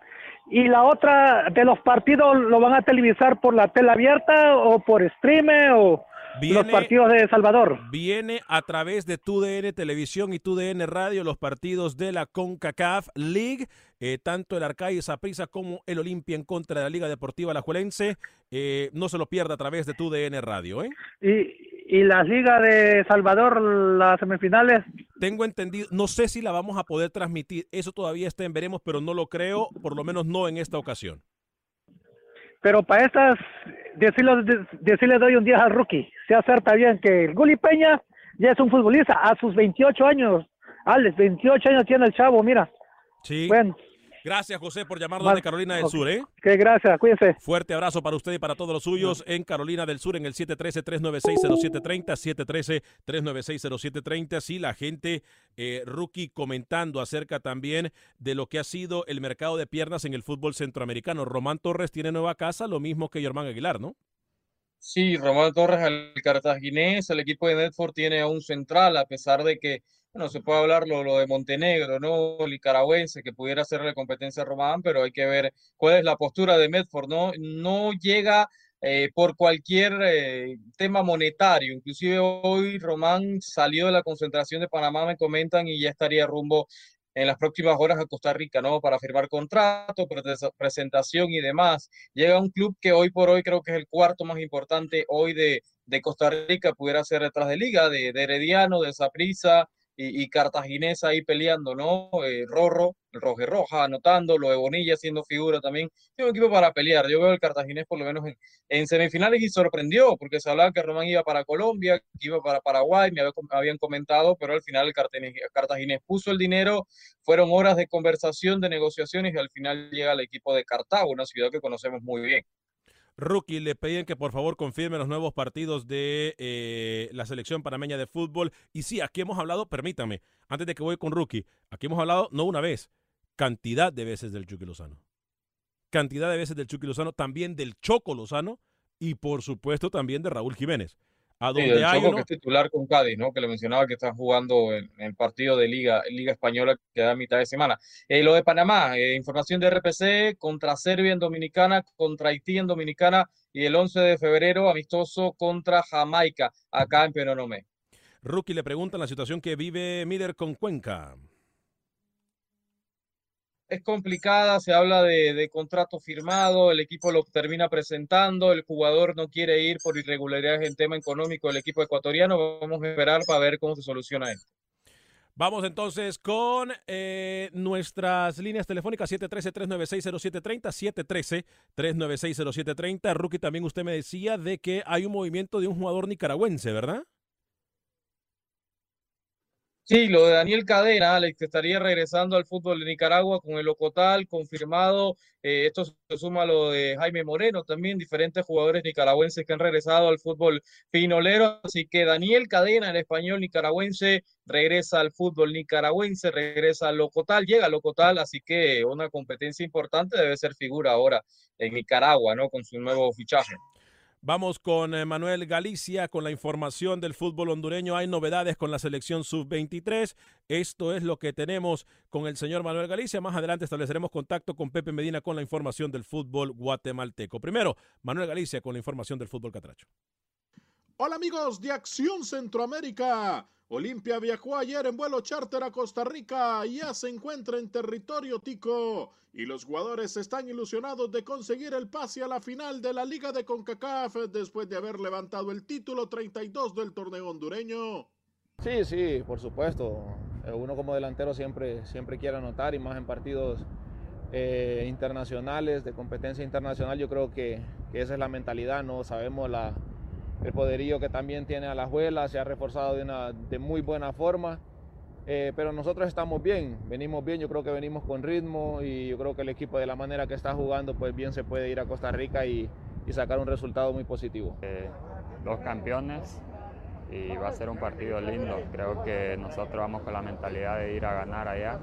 Speaker 7: Y la otra, de los partidos, ¿lo van a televisar por la tela abierta o por streamer o los partidos de Salvador?
Speaker 2: Viene a través de TUDN Televisión y TUDN Radio los partidos de la CONCACAF League, eh, tanto el Arcaí Saprissa como el Olimpia en contra de la Liga Deportiva Alajuelense. Eh, no se lo pierda a través de TUDN Radio. ¿eh?
Speaker 7: Y, y la Liga de Salvador, las semifinales,
Speaker 2: Tengo entendido, no sé si la vamos a poder transmitir, eso todavía está en veremos, pero no lo creo, por lo menos no en esta ocasión.
Speaker 7: pero para estas, decirle, decirle doy un día al rookie, se acerta bien que el Guli Peña ya es un futbolista a sus 28 años. Alex, 28 años tiene el chavo, mira.
Speaker 2: Sí.
Speaker 7: Bueno,
Speaker 2: Gracias, José, por llamarnos
Speaker 7: Mal-
Speaker 2: de Carolina del. Sur. ¿eh?
Speaker 7: que gracias, cuídense.
Speaker 2: Fuerte abrazo para usted y para todos los suyos en Carolina del Sur en el 713-396-0730, 713-396-0730. Sí, la gente, eh, rookie, comentando acerca también de lo que ha sido el mercado de piernas en el fútbol centroamericano. Román Torres tiene nueva casa, lo mismo que Germán Aguilar, ¿no?
Speaker 4: Sí, Román Torres al cartaginés, el equipo de Medford tiene a un central, a pesar de que, bueno, se puede hablar lo, lo de Montenegro, ¿no? El nicaragüense que pudiera hacerle competencia a Román, pero hay que ver cuál es la postura de Medford, ¿no? No llega eh, por cualquier eh, tema monetario, inclusive hoy Román salió de la concentración de Panamá, me comentan, y ya estaría rumbo en las próximas horas a Costa Rica, ¿no? Para firmar contrato, presentación y demás. Llega un club que hoy por hoy creo que es el cuarto más importante hoy de, de Costa Rica, pudiera ser detrás de Liga, de, de Herediano, de Saprissa y, y Cartaginés ahí peleando, ¿no? Eh, Rorro y roja, anotando, lo de Bonilla siendo figura también. Es un equipo para pelear. Yo veo el cartaginés por lo menos en, semifinales y sorprendió, porque se hablaba que Román iba para Colombia, iba para Paraguay, me habían comentado, pero al final el cartaginés puso el dinero, fueron horas de conversación, de negociaciones y al final llega el equipo de Cartago, una ciudad que conocemos muy bien.
Speaker 2: Rookie, le pedían que por favor confirme los nuevos partidos de eh, la selección panameña de fútbol. Y sí, aquí hemos hablado, permítame, antes de que voy con Rookie, aquí hemos hablado no una vez, cantidad de veces del Chucky Lozano. Cantidad de veces del Chucky Lozano, también del Choco Lozano y por supuesto también de Raúl Jiménez.
Speaker 4: A donde hay Choco, que es titular con Cádiz, ¿no? Que le mencionaba que está jugando en, el partido de Liga, Liga Española que da mitad de semana. Eh, lo de Panamá, eh, información de RPC contra Serbia en Dominicana, contra Haití en Dominicana y el 11 de febrero amistoso contra Jamaica, acá en Penonomé.
Speaker 2: Rookie le pregunta la situación que vive Miller con Cuenca
Speaker 4: es complicada, se habla de, contrato firmado, el equipo lo termina presentando, el jugador no quiere ir por irregularidades en tema económico del equipo ecuatoriano, vamos a esperar para ver cómo se soluciona esto.
Speaker 2: Vamos entonces con eh, nuestras líneas telefónicas 713-396-0730, 713-396-0730. Rookie, también usted me decía de que hay un movimiento de un jugador nicaragüense, ¿verdad?
Speaker 4: Sí, lo de Daniel Cadena, Alex, que estaría regresando al fútbol de Nicaragua con el Ocotal, confirmado. Eh, esto se suma a lo de Jaime Moreno, también diferentes jugadores nicaragüenses que han regresado al fútbol pinolero. Así que Daniel Cadena, el español nicaragüense, regresa al fútbol nicaragüense, regresa al Ocotal, llega al Ocotal, así que una competencia importante debe ser figura ahora en Nicaragua, ¿no? Con su nuevo fichaje.
Speaker 2: Vamos con eh, Manuel Galicia con la información del fútbol hondureño. Hay novedades con la selección sub-23. Esto es lo que tenemos con el señor Manuel Galicia. Más adelante estableceremos contacto con Pepe Medina con la información del fútbol guatemalteco. Primero, Manuel Galicia con la información del fútbol catracho.
Speaker 9: Hola amigos de Acción Centroamérica. Olimpia viajó ayer en vuelo charter a Costa Rica y ya se encuentra en territorio tico y los jugadores están ilusionados de conseguir el pase a la final de la Liga de CONCACAF después de haber levantado el título 32 del torneo hondureño.
Speaker 10: Sí, sí, por supuesto. Eh, uno como delantero siempre, siempre quiere anotar y más en partidos eh, internacionales, de competencia internacional, yo creo que, que esa es la mentalidad, ¿no? Sabemos la el poderío que también tiene a la Juela, se ha reforzado de, una, de muy buena forma. Eh, pero nosotros estamos bien, venimos bien, yo creo que venimos con ritmo y yo creo que el equipo de la manera que está jugando, pues bien se puede ir a Costa Rica y, sacar un resultado muy positivo.
Speaker 11: Eh, dos campeones y va a ser un partido lindo. Creo que nosotros vamos con la mentalidad de ir a ganar allá.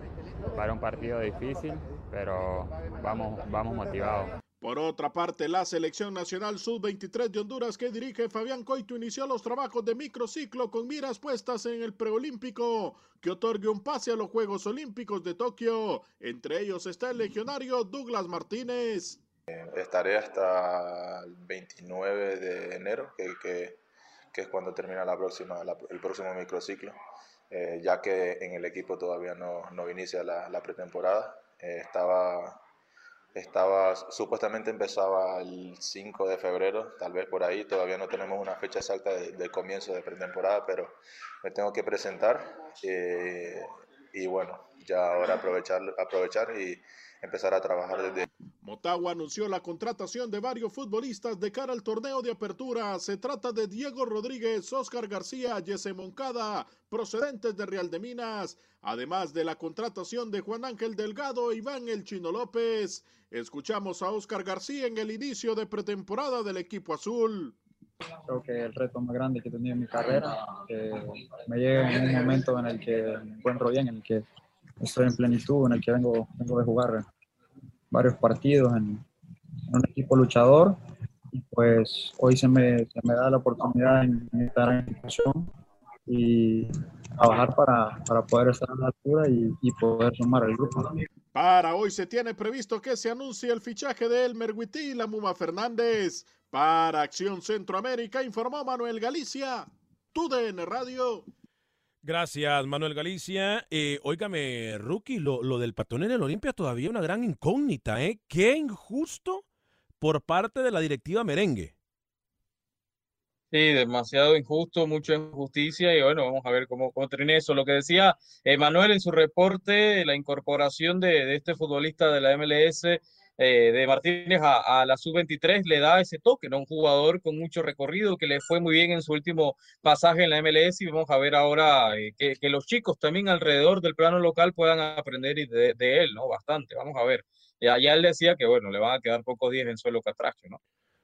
Speaker 11: Va a ser un partido difícil, pero vamos, vamos motivados.
Speaker 9: Por otra parte, la selección nacional sub-23 de Honduras que dirige Fabián Coito inició los trabajos de microciclo con miras puestas en el preolímpico que otorgue un pase a los Juegos Olímpicos de Tokio. Entre ellos está el legionario Douglas Martínez.
Speaker 12: Estaré hasta el 29 de enero, que, es cuando termina el próximo microciclo, eh, ya que en el equipo todavía no, inicia la, pretemporada. Eh, estaba estaba, supuestamente empezaba el 5 de febrero, tal vez por ahí, todavía no tenemos una fecha exacta de, comienzo de pretemporada, pero me tengo que presentar eh, y bueno, ya ahora aprovechar, aprovechar y empezar a trabajar desde...
Speaker 9: Motagua anunció la contratación de varios futbolistas de cara al torneo de apertura. Se trata de Diego Rodríguez, Oscar García, Jesse Moncada, procedentes de Real de Minas, además de la contratación de Juan Ángel Delgado e Iván El Chino López. Escuchamos a Oscar García en el inicio de pretemporada del equipo azul.
Speaker 13: Creo que el reto más grande que he tenido en mi carrera, me llega en un momento en el que bien, en el que estoy en plenitud, en el que vengo, vengo de jugar varios partidos en, un equipo luchador y pues hoy se me, se me da la oportunidad en, en situación y trabajar para, para, poder estar a la altura y, y, poder sumar al grupo.
Speaker 9: Para hoy se tiene previsto que se anuncie el fichaje de Elmer Huití y la Muma Fernández. Para Acción Centroamérica informó Manuel Galicia, TUDN Radio.
Speaker 2: Gracias, Manuel Galicia. Eh, Rookie, lo, lo del patón en el Olimpia todavía una gran incógnita, ¿eh? Qué injusto por parte de la directiva merengue.
Speaker 4: Sí, demasiado injusto, mucha injusticia y bueno, vamos a ver cómo, cómo eso. Lo que decía Manuel en su reporte, la incorporación de, de este futbolista de la MLS, eh, de Martínez a, la sub-23, le da ese toque, ¿no? Un jugador con mucho recorrido que le fue muy bien en su último pasaje en la MLS y vamos a ver ahora eh, que, que, los chicos también alrededor del plano local puedan aprender de, de él, ¿no? Bastante, vamos a ver. Ya, ya él decía que, bueno, le van a quedar pocos días en suelo catracho, ¿no?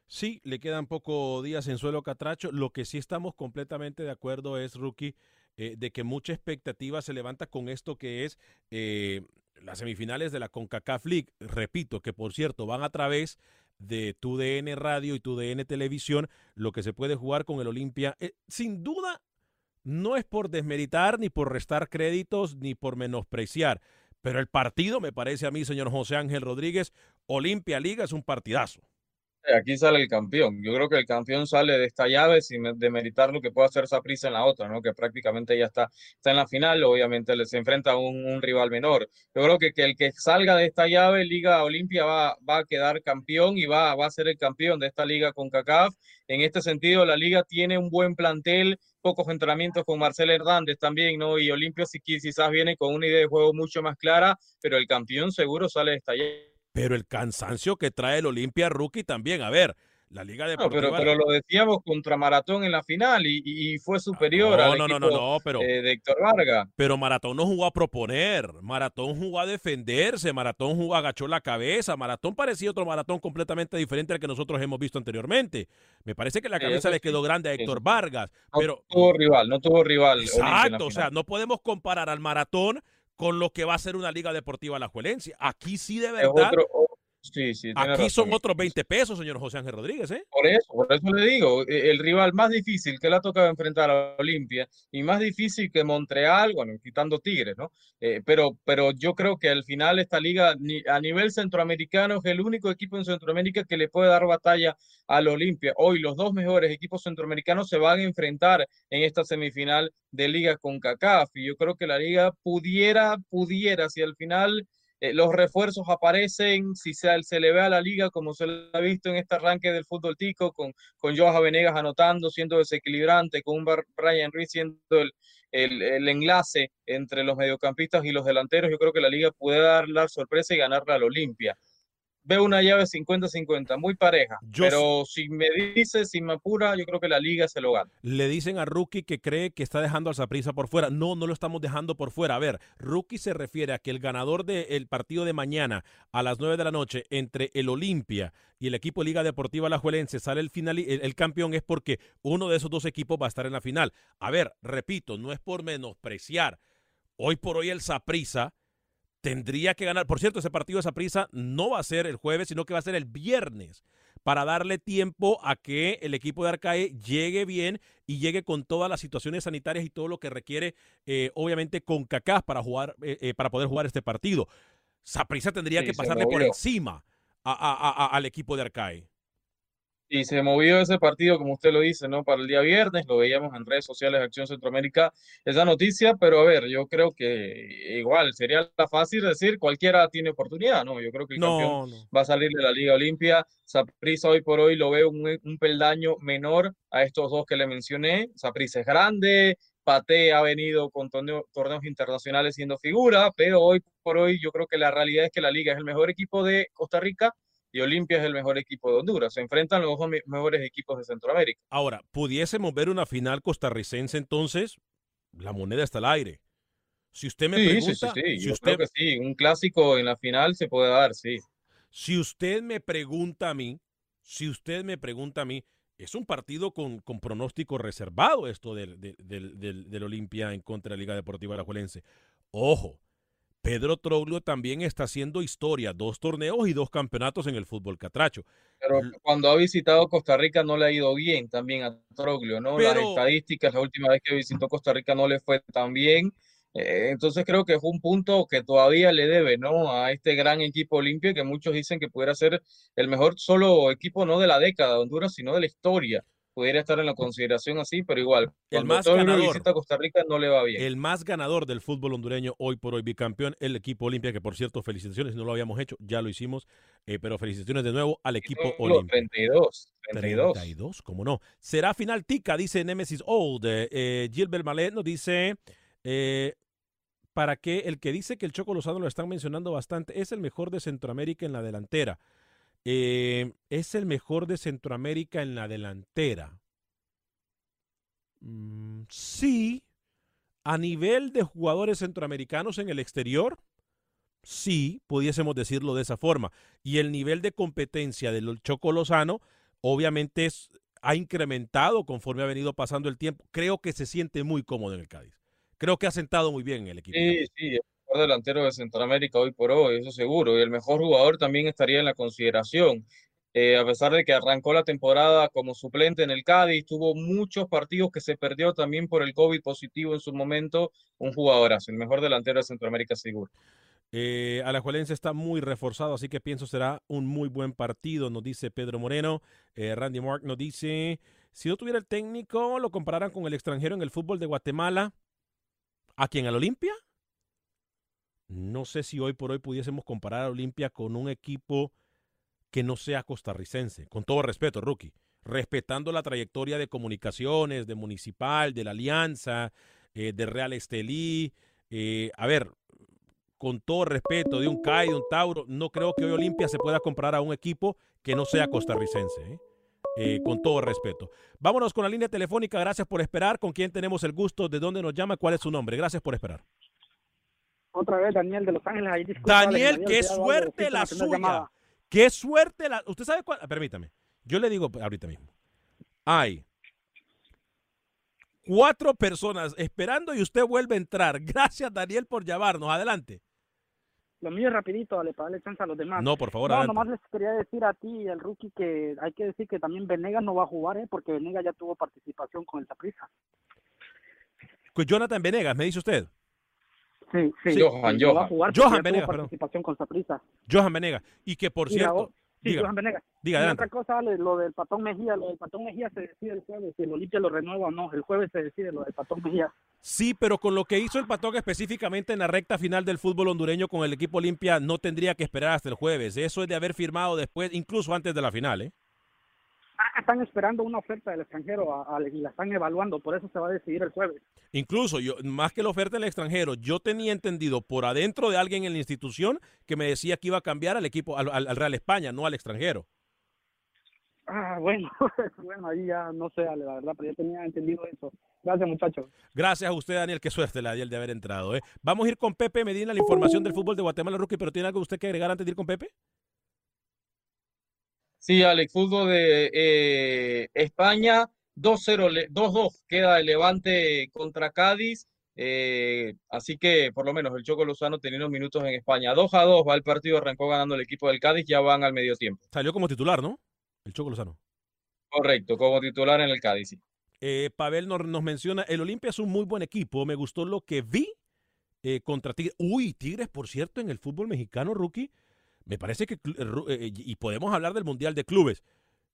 Speaker 2: Sí, le quedan pocos días en suelo catracho. Lo que sí estamos completamente de acuerdo es, Rookie, eh, de que mucha expectativa se levanta con esto que es eh, las semifinales de la CONCACAF League. Repito, que por cierto van a través de tu DN Radio y tu DN Televisión, lo que se puede jugar con el Olimpia. Eh, sin duda, no es por desmeritar, ni por restar créditos, ni por menospreciar. Pero el partido, me parece a mí, señor José Ángel Rodríguez, Olimpia Liga es un partidazo.
Speaker 4: Aquí sale el campeón. Yo creo que el campeón sale de esta llave sin demeritar lo que puede hacer prisa en la otra, ¿no? Que prácticamente ya está, está en la final. Obviamente se enfrenta a un, rival menor. Yo creo que, que, el que salga de esta llave, Liga Olimpia, va, va a quedar campeón y va, va a ser el campeón de esta liga con CACAF. En este sentido, la liga tiene un buen plantel, pocos entrenamientos con Marcel Hernández también, ¿no? Y Olimpia quizás viene con una idea de juego mucho más clara, pero el campeón seguro sale de esta llave
Speaker 2: pero el cansancio que trae el Olimpia Rookie también. A ver, la Liga Deportiva.
Speaker 4: No, pero, pero lo decíamos contra Maratón en la final y, y fue superior
Speaker 2: no,
Speaker 4: al
Speaker 2: no,
Speaker 4: equipo
Speaker 2: no, no, pero,
Speaker 4: eh, de Héctor Vargas.
Speaker 2: Pero Maratón no jugó a proponer, Maratón jugó a defenderse, Maratón jugó, agachó la cabeza, Maratón parecía otro Maratón completamente diferente al que nosotros hemos visto anteriormente. Me parece que la cabeza le quedó grande a Héctor Vargas.
Speaker 4: No
Speaker 2: pero,
Speaker 4: tuvo rival, no tuvo rival.
Speaker 2: Exacto, o sea, no podemos comparar al Maratón con lo que va a ser una Liga Deportiva La Juelencia. Aquí sí de verdad.
Speaker 4: Sí, sí,
Speaker 2: Aquí son otros 20 pesos, señor José Ángel Rodríguez, ¿eh?
Speaker 4: Por eso, por eso le digo, e, el rival más difícil que le ha tocado enfrentar a Olimpia y más difícil que Montreal, bueno, quitando Tigres, ¿no? Eh, pero, pero yo creo que al final esta liga a nivel centroamericano es el único equipo en Centroamérica que le puede dar batalla al Olimpia. Hoy los dos mejores equipos centroamericanos se van a enfrentar en esta semifinal de liga con CACAF y yo creo que la liga pudiera, pudiera, si al final eh, los refuerzos aparecen, si se, le ve a la liga como se le ha visto en este arranque del fútbol tico, con, con Joao Venegas anotando, siendo desequilibrante, con un Brian Ruiz siendo el, el, el, enlace entre los mediocampistas y los delanteros, yo creo que la liga puede dar la sorpresa y ganarle al Olimpia veo una llave 50-50, muy pareja. pero si me dice, si me apura, yo creo que la liga se lo gana.
Speaker 2: Le dicen a Rookie que cree que está dejando al Zaprisa por fuera. No, no lo estamos dejando por fuera. A ver, Rookie se refiere a que el ganador del partido de mañana a las 9 de la noche entre el Olimpia y el equipo Liga Deportiva Alajuelense sale el, final, el, el campeón es porque uno de esos dos equipos va a estar en la final. A ver, repito, no es por menospreciar. Hoy por hoy el Zaprisa tendría que ganar. Por cierto, ese partido de esa prisa no va a ser el jueves, sino que va a ser el viernes para darle tiempo a que el equipo de Arcae llegue bien y llegue con todas las situaciones sanitarias y todo lo que requiere, eh, obviamente, con CACAS para jugar, eh, eh, para poder jugar este partido. Saprisa tendría que pasarle por encima al equipo de Arcae.
Speaker 4: Y se movió ese partido, como usted lo dice, ¿no? Para el día viernes, lo veíamos en redes sociales de Acción Centroamérica, esa noticia, pero a ver, yo creo que igual sería fácil decir cualquiera tiene oportunidad, ¿no? Yo creo que el campeón va a salir de la Liga Olimpia. Saprissa hoy por hoy lo veo un, un peldaño menor a estos dos que le mencioné. Saprissa es grande, Pate ha venido con torneos internacionales siendo figura, pero hoy por hoy yo creo que la realidad es que la liga es el mejor equipo de Costa Rica y Olimpia es el mejor equipo de Honduras. Se enfrentan los dos mejores equipos de Centroamérica.
Speaker 2: Ahora, pudiésemos ver una final costarricense entonces, la moneda está al aire. Si usted me pregunta,
Speaker 4: sí, sí,
Speaker 2: si
Speaker 4: Yo
Speaker 2: usted,
Speaker 4: creo que sí, un clásico en la final se puede dar, sí.
Speaker 2: Si usted me pregunta a mí, si usted me pregunta a mí, es un partido con, con pronóstico reservado esto del, del, del, del Olimpia en contra de la Liga Deportiva Alajuelense. Ojo, Pedro Troglio también está haciendo historia, dos torneos y dos campeonatos en el fútbol catracho.
Speaker 4: Pero cuando ha visitado Costa Rica no le ha ido bien también a Troglio, ¿no? Las estadísticas, la última vez que visitó Costa Rica no le fue tan bien. Eh, entonces creo que es un punto que todavía le debe, ¿no? A este gran equipo Olimpia que muchos dicen que pudiera ser el mejor solo equipo no de la década de Honduras, sino de la historia. Pudiera estar en la consideración así, pero igual,
Speaker 2: El más ganador.
Speaker 4: visita a Costa Rica no le va bien.
Speaker 2: El más ganador del fútbol hondureño hoy por hoy, bicampeón, el equipo Olimpia, que por cierto, felicitaciones, no lo habíamos hecho, ya lo hicimos, eh, pero felicitaciones de nuevo al equipo Olimpia.
Speaker 4: 32, 32.
Speaker 2: 32, ¿cómo no? Será final tica, dice Nemesis Old. Eh, eh, Gilbert Malet nos dice, eh, para que el que dice que el Choco Lozano lo están mencionando bastante, es el mejor de Centroamérica en la delantera. Eh, es el mejor de Centroamérica en la delantera. Mm, sí, a nivel de jugadores centroamericanos en el exterior, sí, pudiésemos decirlo de esa forma. Y el nivel de competencia del Choco Lozano, obviamente, es- ha incrementado conforme ha venido pasando el tiempo. Creo que se siente muy cómodo en el Cádiz. Creo que ha sentado muy bien en el equipo.
Speaker 4: Sí, sí, mejor delantero de Centroamérica hoy por hoy, eso seguro. Y el mejor jugador también estaría en la consideración. Eh, a pesar de que arrancó la temporada como suplente en el Cádiz, tuvo muchos partidos que se perdió también por el COVID positivo en su momento. Un jugadorazo, el mejor delantero de Centroamérica seguro.
Speaker 2: Eh, Alajuelense está muy reforzado, así que pienso será un muy buen partido, nos dice Pedro Moreno. Eh, Randy Mark nos dice, si no tuviera el técnico, lo compararan con el extranjero en el fútbol de Guatemala. ¿A quién? ¿Al Olimpia? No sé si hoy por hoy pudiésemos comparar a Olimpia con un equipo que no sea costarricense, con todo respeto, rookie, respetando la trayectoria de comunicaciones, de Municipal, de la Alianza, eh, de Real Estelí. Eh, a ver, con todo respeto, de un CAI, de un Tauro, no creo que hoy Olimpia se pueda comprar a un equipo que no sea costarricense. ¿eh? Con todo respeto. Vámonos con la línea telefónica. Gracias por esperar. ¿Con quién tenemos el gusto? ¿De dónde nos llama? ¿Cuál es su nombre? Gracias por esperar.
Speaker 7: Otra vez Daniel de Los Ángeles. Ahí,
Speaker 2: Daniel,
Speaker 7: me
Speaker 2: qué suerte la suya.
Speaker 7: llamada.
Speaker 2: Qué suerte la. ¿Usted sabe cuál? Permítame. Yo le digo ahorita mismo. Hay cuatro personas esperando y usted vuelve a entrar. Gracias, Daniel, por llamarnos. Adelante.
Speaker 7: Lo mío es rapidito, dale, para darle chance a los demás.
Speaker 2: No, por favor,
Speaker 7: No,
Speaker 2: adelante.
Speaker 7: nomás les quería decir a ti y al rookie que hay que decir que también Venegas no va a jugar, ¿eh? Porque Venegas ya tuvo participación con el Saprissa.
Speaker 2: Pues Jonathan Venegas, me dice usted.
Speaker 7: Sí, sí. Johan, no va a jugar porque
Speaker 2: Johan
Speaker 7: tuvo
Speaker 2: Venegas, perdón.
Speaker 7: participación con Saprissa.
Speaker 2: Johan Venegas. Y que por
Speaker 7: Y
Speaker 2: cierto.
Speaker 7: Sí,
Speaker 2: dígame.
Speaker 7: Johan Venegas.
Speaker 2: Diga,
Speaker 7: Y
Speaker 2: adelante.
Speaker 7: otra cosa, Ale, lo del Patón Mejía, lo del Patón Mejía se decide el jueves, si el Olimpia lo renueva o no. El jueves se decide lo del Patón Mejía.
Speaker 2: Sí, pero con lo que hizo el Patón específicamente en la recta final del fútbol hondureño con el equipo Olimpia, no tendría que esperar hasta el jueves. Eso es de haber firmado después, incluso antes de la final, ¿eh?
Speaker 7: Ah, Están esperando una oferta del extranjero a- a- y la están evaluando, por eso se va a decidir el jueves.
Speaker 2: Incluso yo, más que la oferta en el extranjero, yo tenía entendido por adentro de alguien en la institución que me decía que iba a cambiar al equipo, al, al- al Real España, no al extranjero.
Speaker 7: Ah, bueno, <laughs> bueno, ahí ya no sé, la verdad, pero yo tenía entendido eso. Gracias, muchachos.
Speaker 2: Gracias a usted, Daniel. Qué suerte él de haber entrado. ¿eh? Vamos a ir con Pepe Medina, la información del fútbol de Guatemala Rookie, pero ¿tiene algo usted que agregar antes de ir con Pepe?
Speaker 4: Sí, Alex, fútbol de eh, España, 2-0, le- 2-2 queda el Levante contra Cádiz. eh, así que por lo menos el Choco Lozano tenía unos minutos en España. 2 a 2 va el partido, arrancó ganando el equipo del Cádiz, ya van al medio tiempo.
Speaker 2: Salió como titular, ¿no? El Choco Lozano.
Speaker 4: Correcto, como titular en el Cádiz. sí.
Speaker 2: Eh, Pavel nos, nos menciona, el Olimpia es un muy buen equipo, me gustó lo que vi eh, contra Tigres. Uy, Tigres, por cierto, en el fútbol mexicano, rookie, me parece que, eh, y podemos hablar del Mundial de Clubes,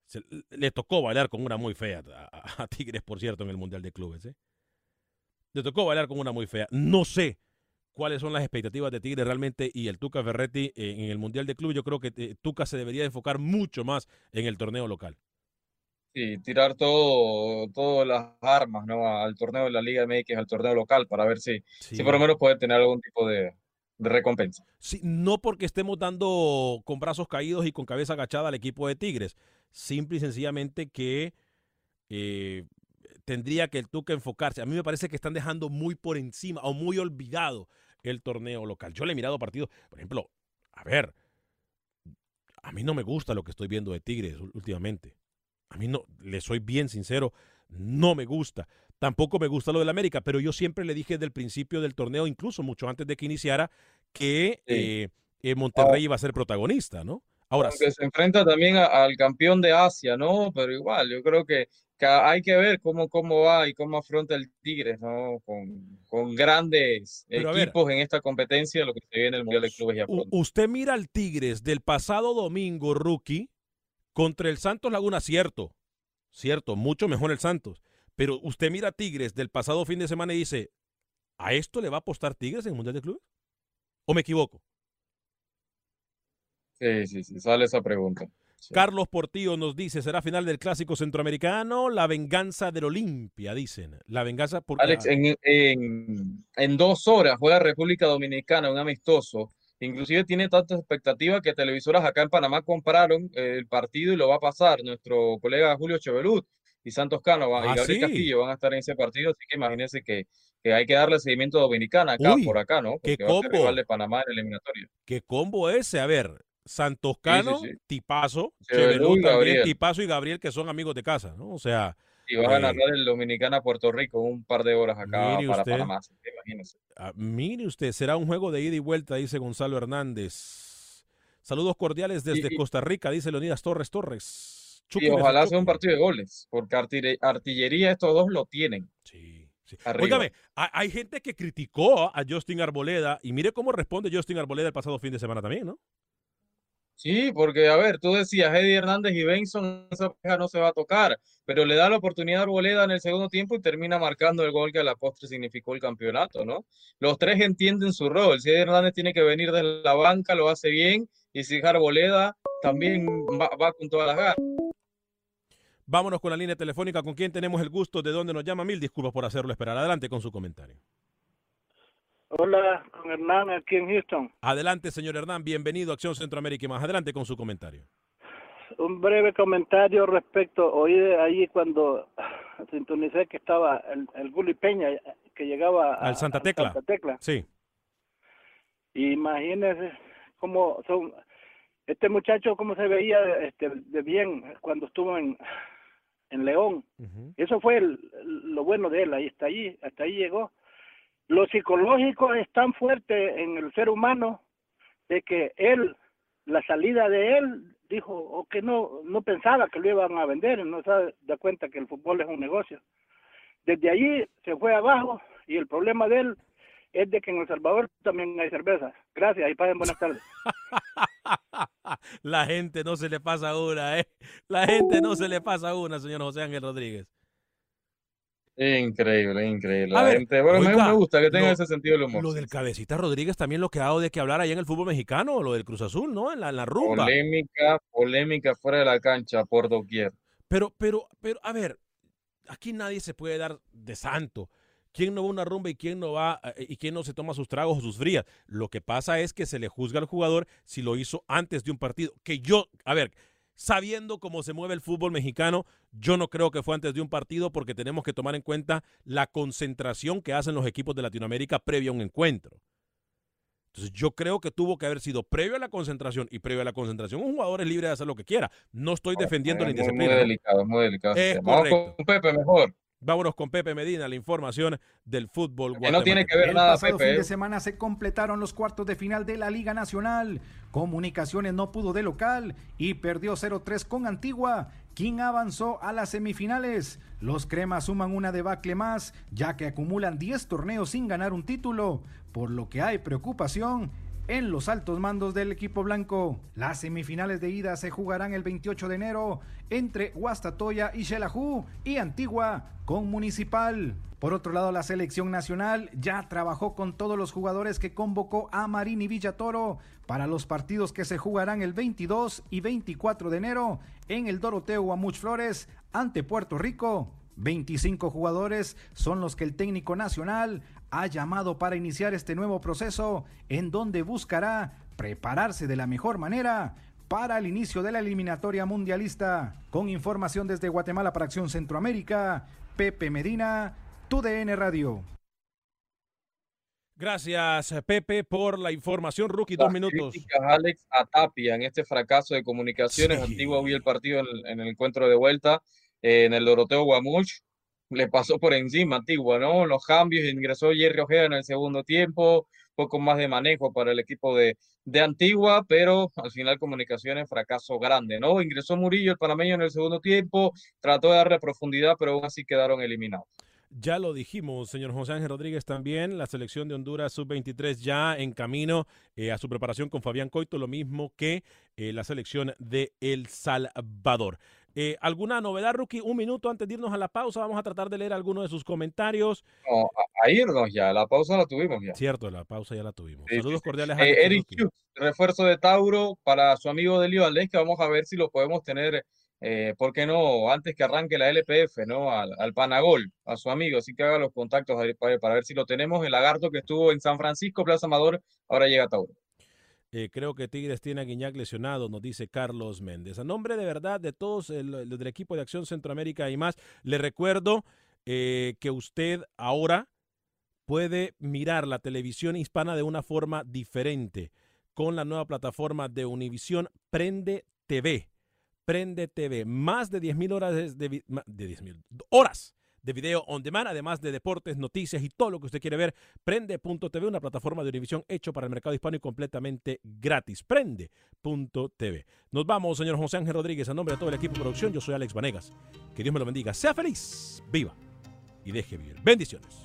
Speaker 2: Se- le tocó bailar con una muy fea a, a Tigres, por cierto, en el Mundial de Clubes. ¿eh? Le tocó bailar con una muy fea. No sé cuáles son las expectativas de Tigres realmente y el Tuca Ferretti eh, en el Mundial de Clubes. Yo creo que eh, Tuca se debería enfocar mucho más en el torneo local.
Speaker 4: Sí, tirar todo, todas las armas, ¿no? Al torneo de la Liga MX, al torneo local, para ver si, si por lo menos puede tener algún tipo de, de recompensa.
Speaker 2: Sí, no porque estemos dando con brazos caídos y con cabeza agachada al equipo de Tigres. Simple y sencillamente que eh, tendría que el Tuca enfocarse. A mí me parece que están dejando muy por encima o muy olvidado el torneo local. Yo le he mirado partidos, por ejemplo, a ver, a mí no me gusta lo que estoy viendo de Tigres últimamente. A mí no, le soy bien sincero, no me gusta. Tampoco me gusta lo del América, pero yo siempre le dije desde el principio del torneo, incluso mucho antes de que iniciara, que eh, eh, Monterrey iba a ser protagonista, ¿no? Ahora,
Speaker 4: Aunque se enfrenta también a- al campeón de Asia, ¿no? Pero igual, yo creo que, que hay que ver cómo, cómo va y cómo afronta el Tigres, ¿no? Con, con grandes
Speaker 2: Pero a ver.
Speaker 4: equipos en esta competencia, lo que se viene en el Mundial de Clubes ya pronto.
Speaker 2: usted mira al Tigres del pasado domingo, rookie, contra el Santos Laguna, cierto. cierto, mucho mejor el Santos. Pero usted mira a Tigres del pasado fin de semana y dice, ¿a esto le va a apostar Tigres en el Mundial de Clubes? ¿O me equivoco?
Speaker 4: Sí, sí, sí, sale esa pregunta.
Speaker 2: Carlos Portillo nos dice, ¿será final del Clásico Centroamericano? La venganza del Olimpia, dicen. La venganza por...
Speaker 4: Alex, en, en, en dos horas juega República Dominicana, un amistoso. Inclusive tiene tanta expectativa que televisoras acá en Panamá compraron el partido y lo va a pasar. Nuestro colega Julio Chevelut y Santos Cano y
Speaker 2: Ah,
Speaker 4: Gabriel
Speaker 2: sí.
Speaker 4: Castillo van a estar en ese partido, así que imagínense que, que hay que darle seguimiento a Dominicana acá
Speaker 2: Uy,
Speaker 4: por acá, ¿no?
Speaker 2: qué
Speaker 4: Porque va a ser
Speaker 2: combo.
Speaker 4: rival de Panamá en el eliminatorio.
Speaker 2: ¿Qué combo ese? A ver, Santos Cano,
Speaker 4: sí, sí.
Speaker 2: Tipazo,
Speaker 4: Chevelú y Gabriel.
Speaker 2: Tipazo y Gabriel, que son amigos de casa, ¿no? O sea,
Speaker 4: Y va a
Speaker 2: eh,
Speaker 4: narrar el Dominicana Puerto Rico un par de horas acá para
Speaker 2: usted.
Speaker 4: Panamá, así que imagínense.
Speaker 2: Ah, mire usted, será un juego de ida y vuelta, dice Gonzalo Hernández. Saludos cordiales desde
Speaker 4: Y-
Speaker 2: Costa Rica, dice Leonidas Torres Torres.
Speaker 4: Y ojalá sea un partido de goles, porque artille- artillería estos dos lo tienen.
Speaker 2: Sí. Óigame, ha- hay gente que criticó a Justin Arboleda y mire cómo responde Justin Arboleda el pasado fin de semana también, ¿no?
Speaker 4: Sí, porque a ver, tú decías Eddie Hernández y Benson, esa pareja no se va a tocar, pero le da la oportunidad a Arboleda en el segundo tiempo y termina marcando el gol que a la postre significó el campeonato, ¿no? Los tres entienden su rol. Si Eddie Hernández tiene que venir de la banca, lo hace bien, y si Arboleda también va, va con todas las ganas.
Speaker 2: Vámonos con la línea telefónica con quien tenemos el gusto de dónde nos llama. Mil disculpas por hacerlo esperar. Adelante con su comentario.
Speaker 14: Hola, con Hernán aquí en Houston.
Speaker 2: Adelante, señor Hernán. Bienvenido a Acción Centroamérica y más. Adelante con su comentario.
Speaker 14: Un breve comentario respecto, oí de ahí cuando sintonicé que estaba el, el Gulli Peña que llegaba
Speaker 2: Al Santa Tecla.
Speaker 14: Santa Tecla.
Speaker 2: Sí.
Speaker 14: Imagínense cómo son este muchacho cómo se veía este de bien cuando estuvo en en León. Eso fue el- lo bueno de él, ahí está ahí, hasta ahí llegó. Lo psicológico es tan fuerte en el ser humano de que él, la salida de él, dijo o que no, no pensaba que lo iban a vender, no se da cuenta que el fútbol es un negocio. Desde allí se fue abajo y el problema de él es de que en El Salvador también hay cerveza. Gracias y pasen buenas tardes. <laughs>
Speaker 2: La gente no se le pasa una, ¿eh? La gente no se le pasa una, señor José Ángel Rodríguez.
Speaker 4: Increíble, increíble.
Speaker 2: A
Speaker 4: La
Speaker 2: ver,
Speaker 4: gente, bueno, me-
Speaker 2: oiga,
Speaker 4: me gusta que tenga
Speaker 2: lo-
Speaker 4: ese sentido del humor.
Speaker 2: Lo del Cabecita Rodríguez también lo que ha dado de que hablar ahí en el fútbol mexicano, lo del Cruz Azul, ¿no? En la, en la rumba.
Speaker 4: Polémica, polémica fuera de la cancha por doquier.
Speaker 2: Pero, pero, pero, a ver, aquí nadie se puede dar de santo. ¿Quién no va a una rumba y quién no va eh, y quién no se toma sus tragos o sus frías? Lo que pasa es que se le juzga al jugador si lo hizo antes de un partido. Que yo, a ver, sabiendo cómo se mueve el fútbol mexicano, yo no creo que fue antes de un partido porque tenemos que tomar en cuenta la concentración que hacen los equipos de Latinoamérica previo a un encuentro. Entonces yo creo que tuvo que haber sido previo a la concentración y previo a la concentración un jugador es libre de hacer lo que quiera. No estoy defendiendo la
Speaker 4: Es muy, muy
Speaker 2: indisciplina. ¿no?
Speaker 4: delicado, es muy delicado.
Speaker 2: Es.
Speaker 4: Vamos
Speaker 2: correcto.
Speaker 4: con Pepe mejor.
Speaker 2: Vámonos con Pepe Medina, la información del fútbol
Speaker 4: Que no tiene que ver
Speaker 15: El
Speaker 4: nada,
Speaker 15: pasado
Speaker 4: Pepe.
Speaker 15: fin de
Speaker 4: ¿eh?
Speaker 15: semana se completaron los cuartos de final de la Liga Nacional. Comunicaciones no pudo de local y perdió 0-3 con Antigua, quien avanzó a las semifinales. Los cremas suman una debacle más, ya que acumulan 10 torneos sin ganar un título, por lo que hay preocupación en los altos mandos del equipo blanco. Las semifinales de ida se jugarán el 28 de enero entre Guastatoya y Xelajú y Antigua con Municipal. Por otro lado, la selección nacional ya trabajó con todos los jugadores que convocó a Marín y Villatoro para los partidos que se jugarán el 22 y 24 de enero en el Doroteo Guamuch Flores ante Puerto Rico. 25 jugadores son los que el técnico nacional ha llamado para iniciar este nuevo proceso en donde buscará prepararse de la mejor manera para el inicio de la eliminatoria mundialista. Con información desde Guatemala para Acción Centroamérica, Pepe Medina, TUDN Radio.
Speaker 2: Gracias, Pepe, por la información. Rookie, dos
Speaker 4: Las
Speaker 2: minutos.
Speaker 4: críticas, Alex, a Tapia en este fracaso de comunicaciones. Antigua vi el partido en el encuentro de vuelta en el Doroteo Guamuch. Le pasó por encima Antigua, ¿no? Los cambios, ingresó Jerry Ojeda en el segundo tiempo, poco más de manejo para el equipo de, de Antigua, pero al final comunicaciones, fracaso grande, ¿no? Ingresó Murillo, el panameño, en el segundo tiempo, trató de darle profundidad, pero aún así quedaron eliminados.
Speaker 2: Ya lo dijimos, señor José Ángel Rodríguez también, la selección de Honduras sub-23 ya en camino eh, a su preparación con Fabián Coito, lo mismo que eh, la selección de El Salvador. Eh, ¿Alguna novedad, Rookie? Un minuto antes de irnos a la pausa, vamos a tratar de leer algunos de sus comentarios.
Speaker 4: No, a, a irnos ya, la pausa la tuvimos ya.
Speaker 2: Cierto, la pausa ya la tuvimos.
Speaker 4: Sí,
Speaker 2: Saludos
Speaker 4: sí, sí.
Speaker 2: cordiales a
Speaker 4: Eh, Eric. Hughes, refuerzo de Tauro para su amigo Delio Valdés, que vamos a ver si lo podemos tener, eh, ¿por qué no? Antes que arranque la LPF, ¿no? Al, al Panagol, a su amigo, así que haga los contactos para, para ver si lo tenemos. El lagarto que estuvo en San Francisco, Plaza Amador, ahora llega a Tauro.
Speaker 2: Eh, creo que Tigres tiene a Guiñac lesionado, nos dice Carlos Méndez. A nombre de verdad de todos el, el del equipo de Acción Centroamérica y más, le recuerdo eh, que usted ahora puede mirar la televisión hispana de una forma diferente con la nueva plataforma de Univisión Prende TV. Prende TV. Más de 10.000 horas de, de, vi- ma- de 10.000 horas de video on demand, además de deportes, noticias y todo lo que usted quiere ver. Prende.tv, una plataforma de Univisión hecho para el mercado hispano y completamente gratis. Prende.tv. Nos vamos, señor José Ángel Rodríguez, a nombre de todo el equipo de producción. Yo soy Alex Vanegas. Que Dios me lo bendiga. Sea feliz, viva y deje vivir. Bendiciones.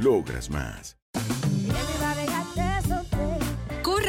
Speaker 16: Logras más.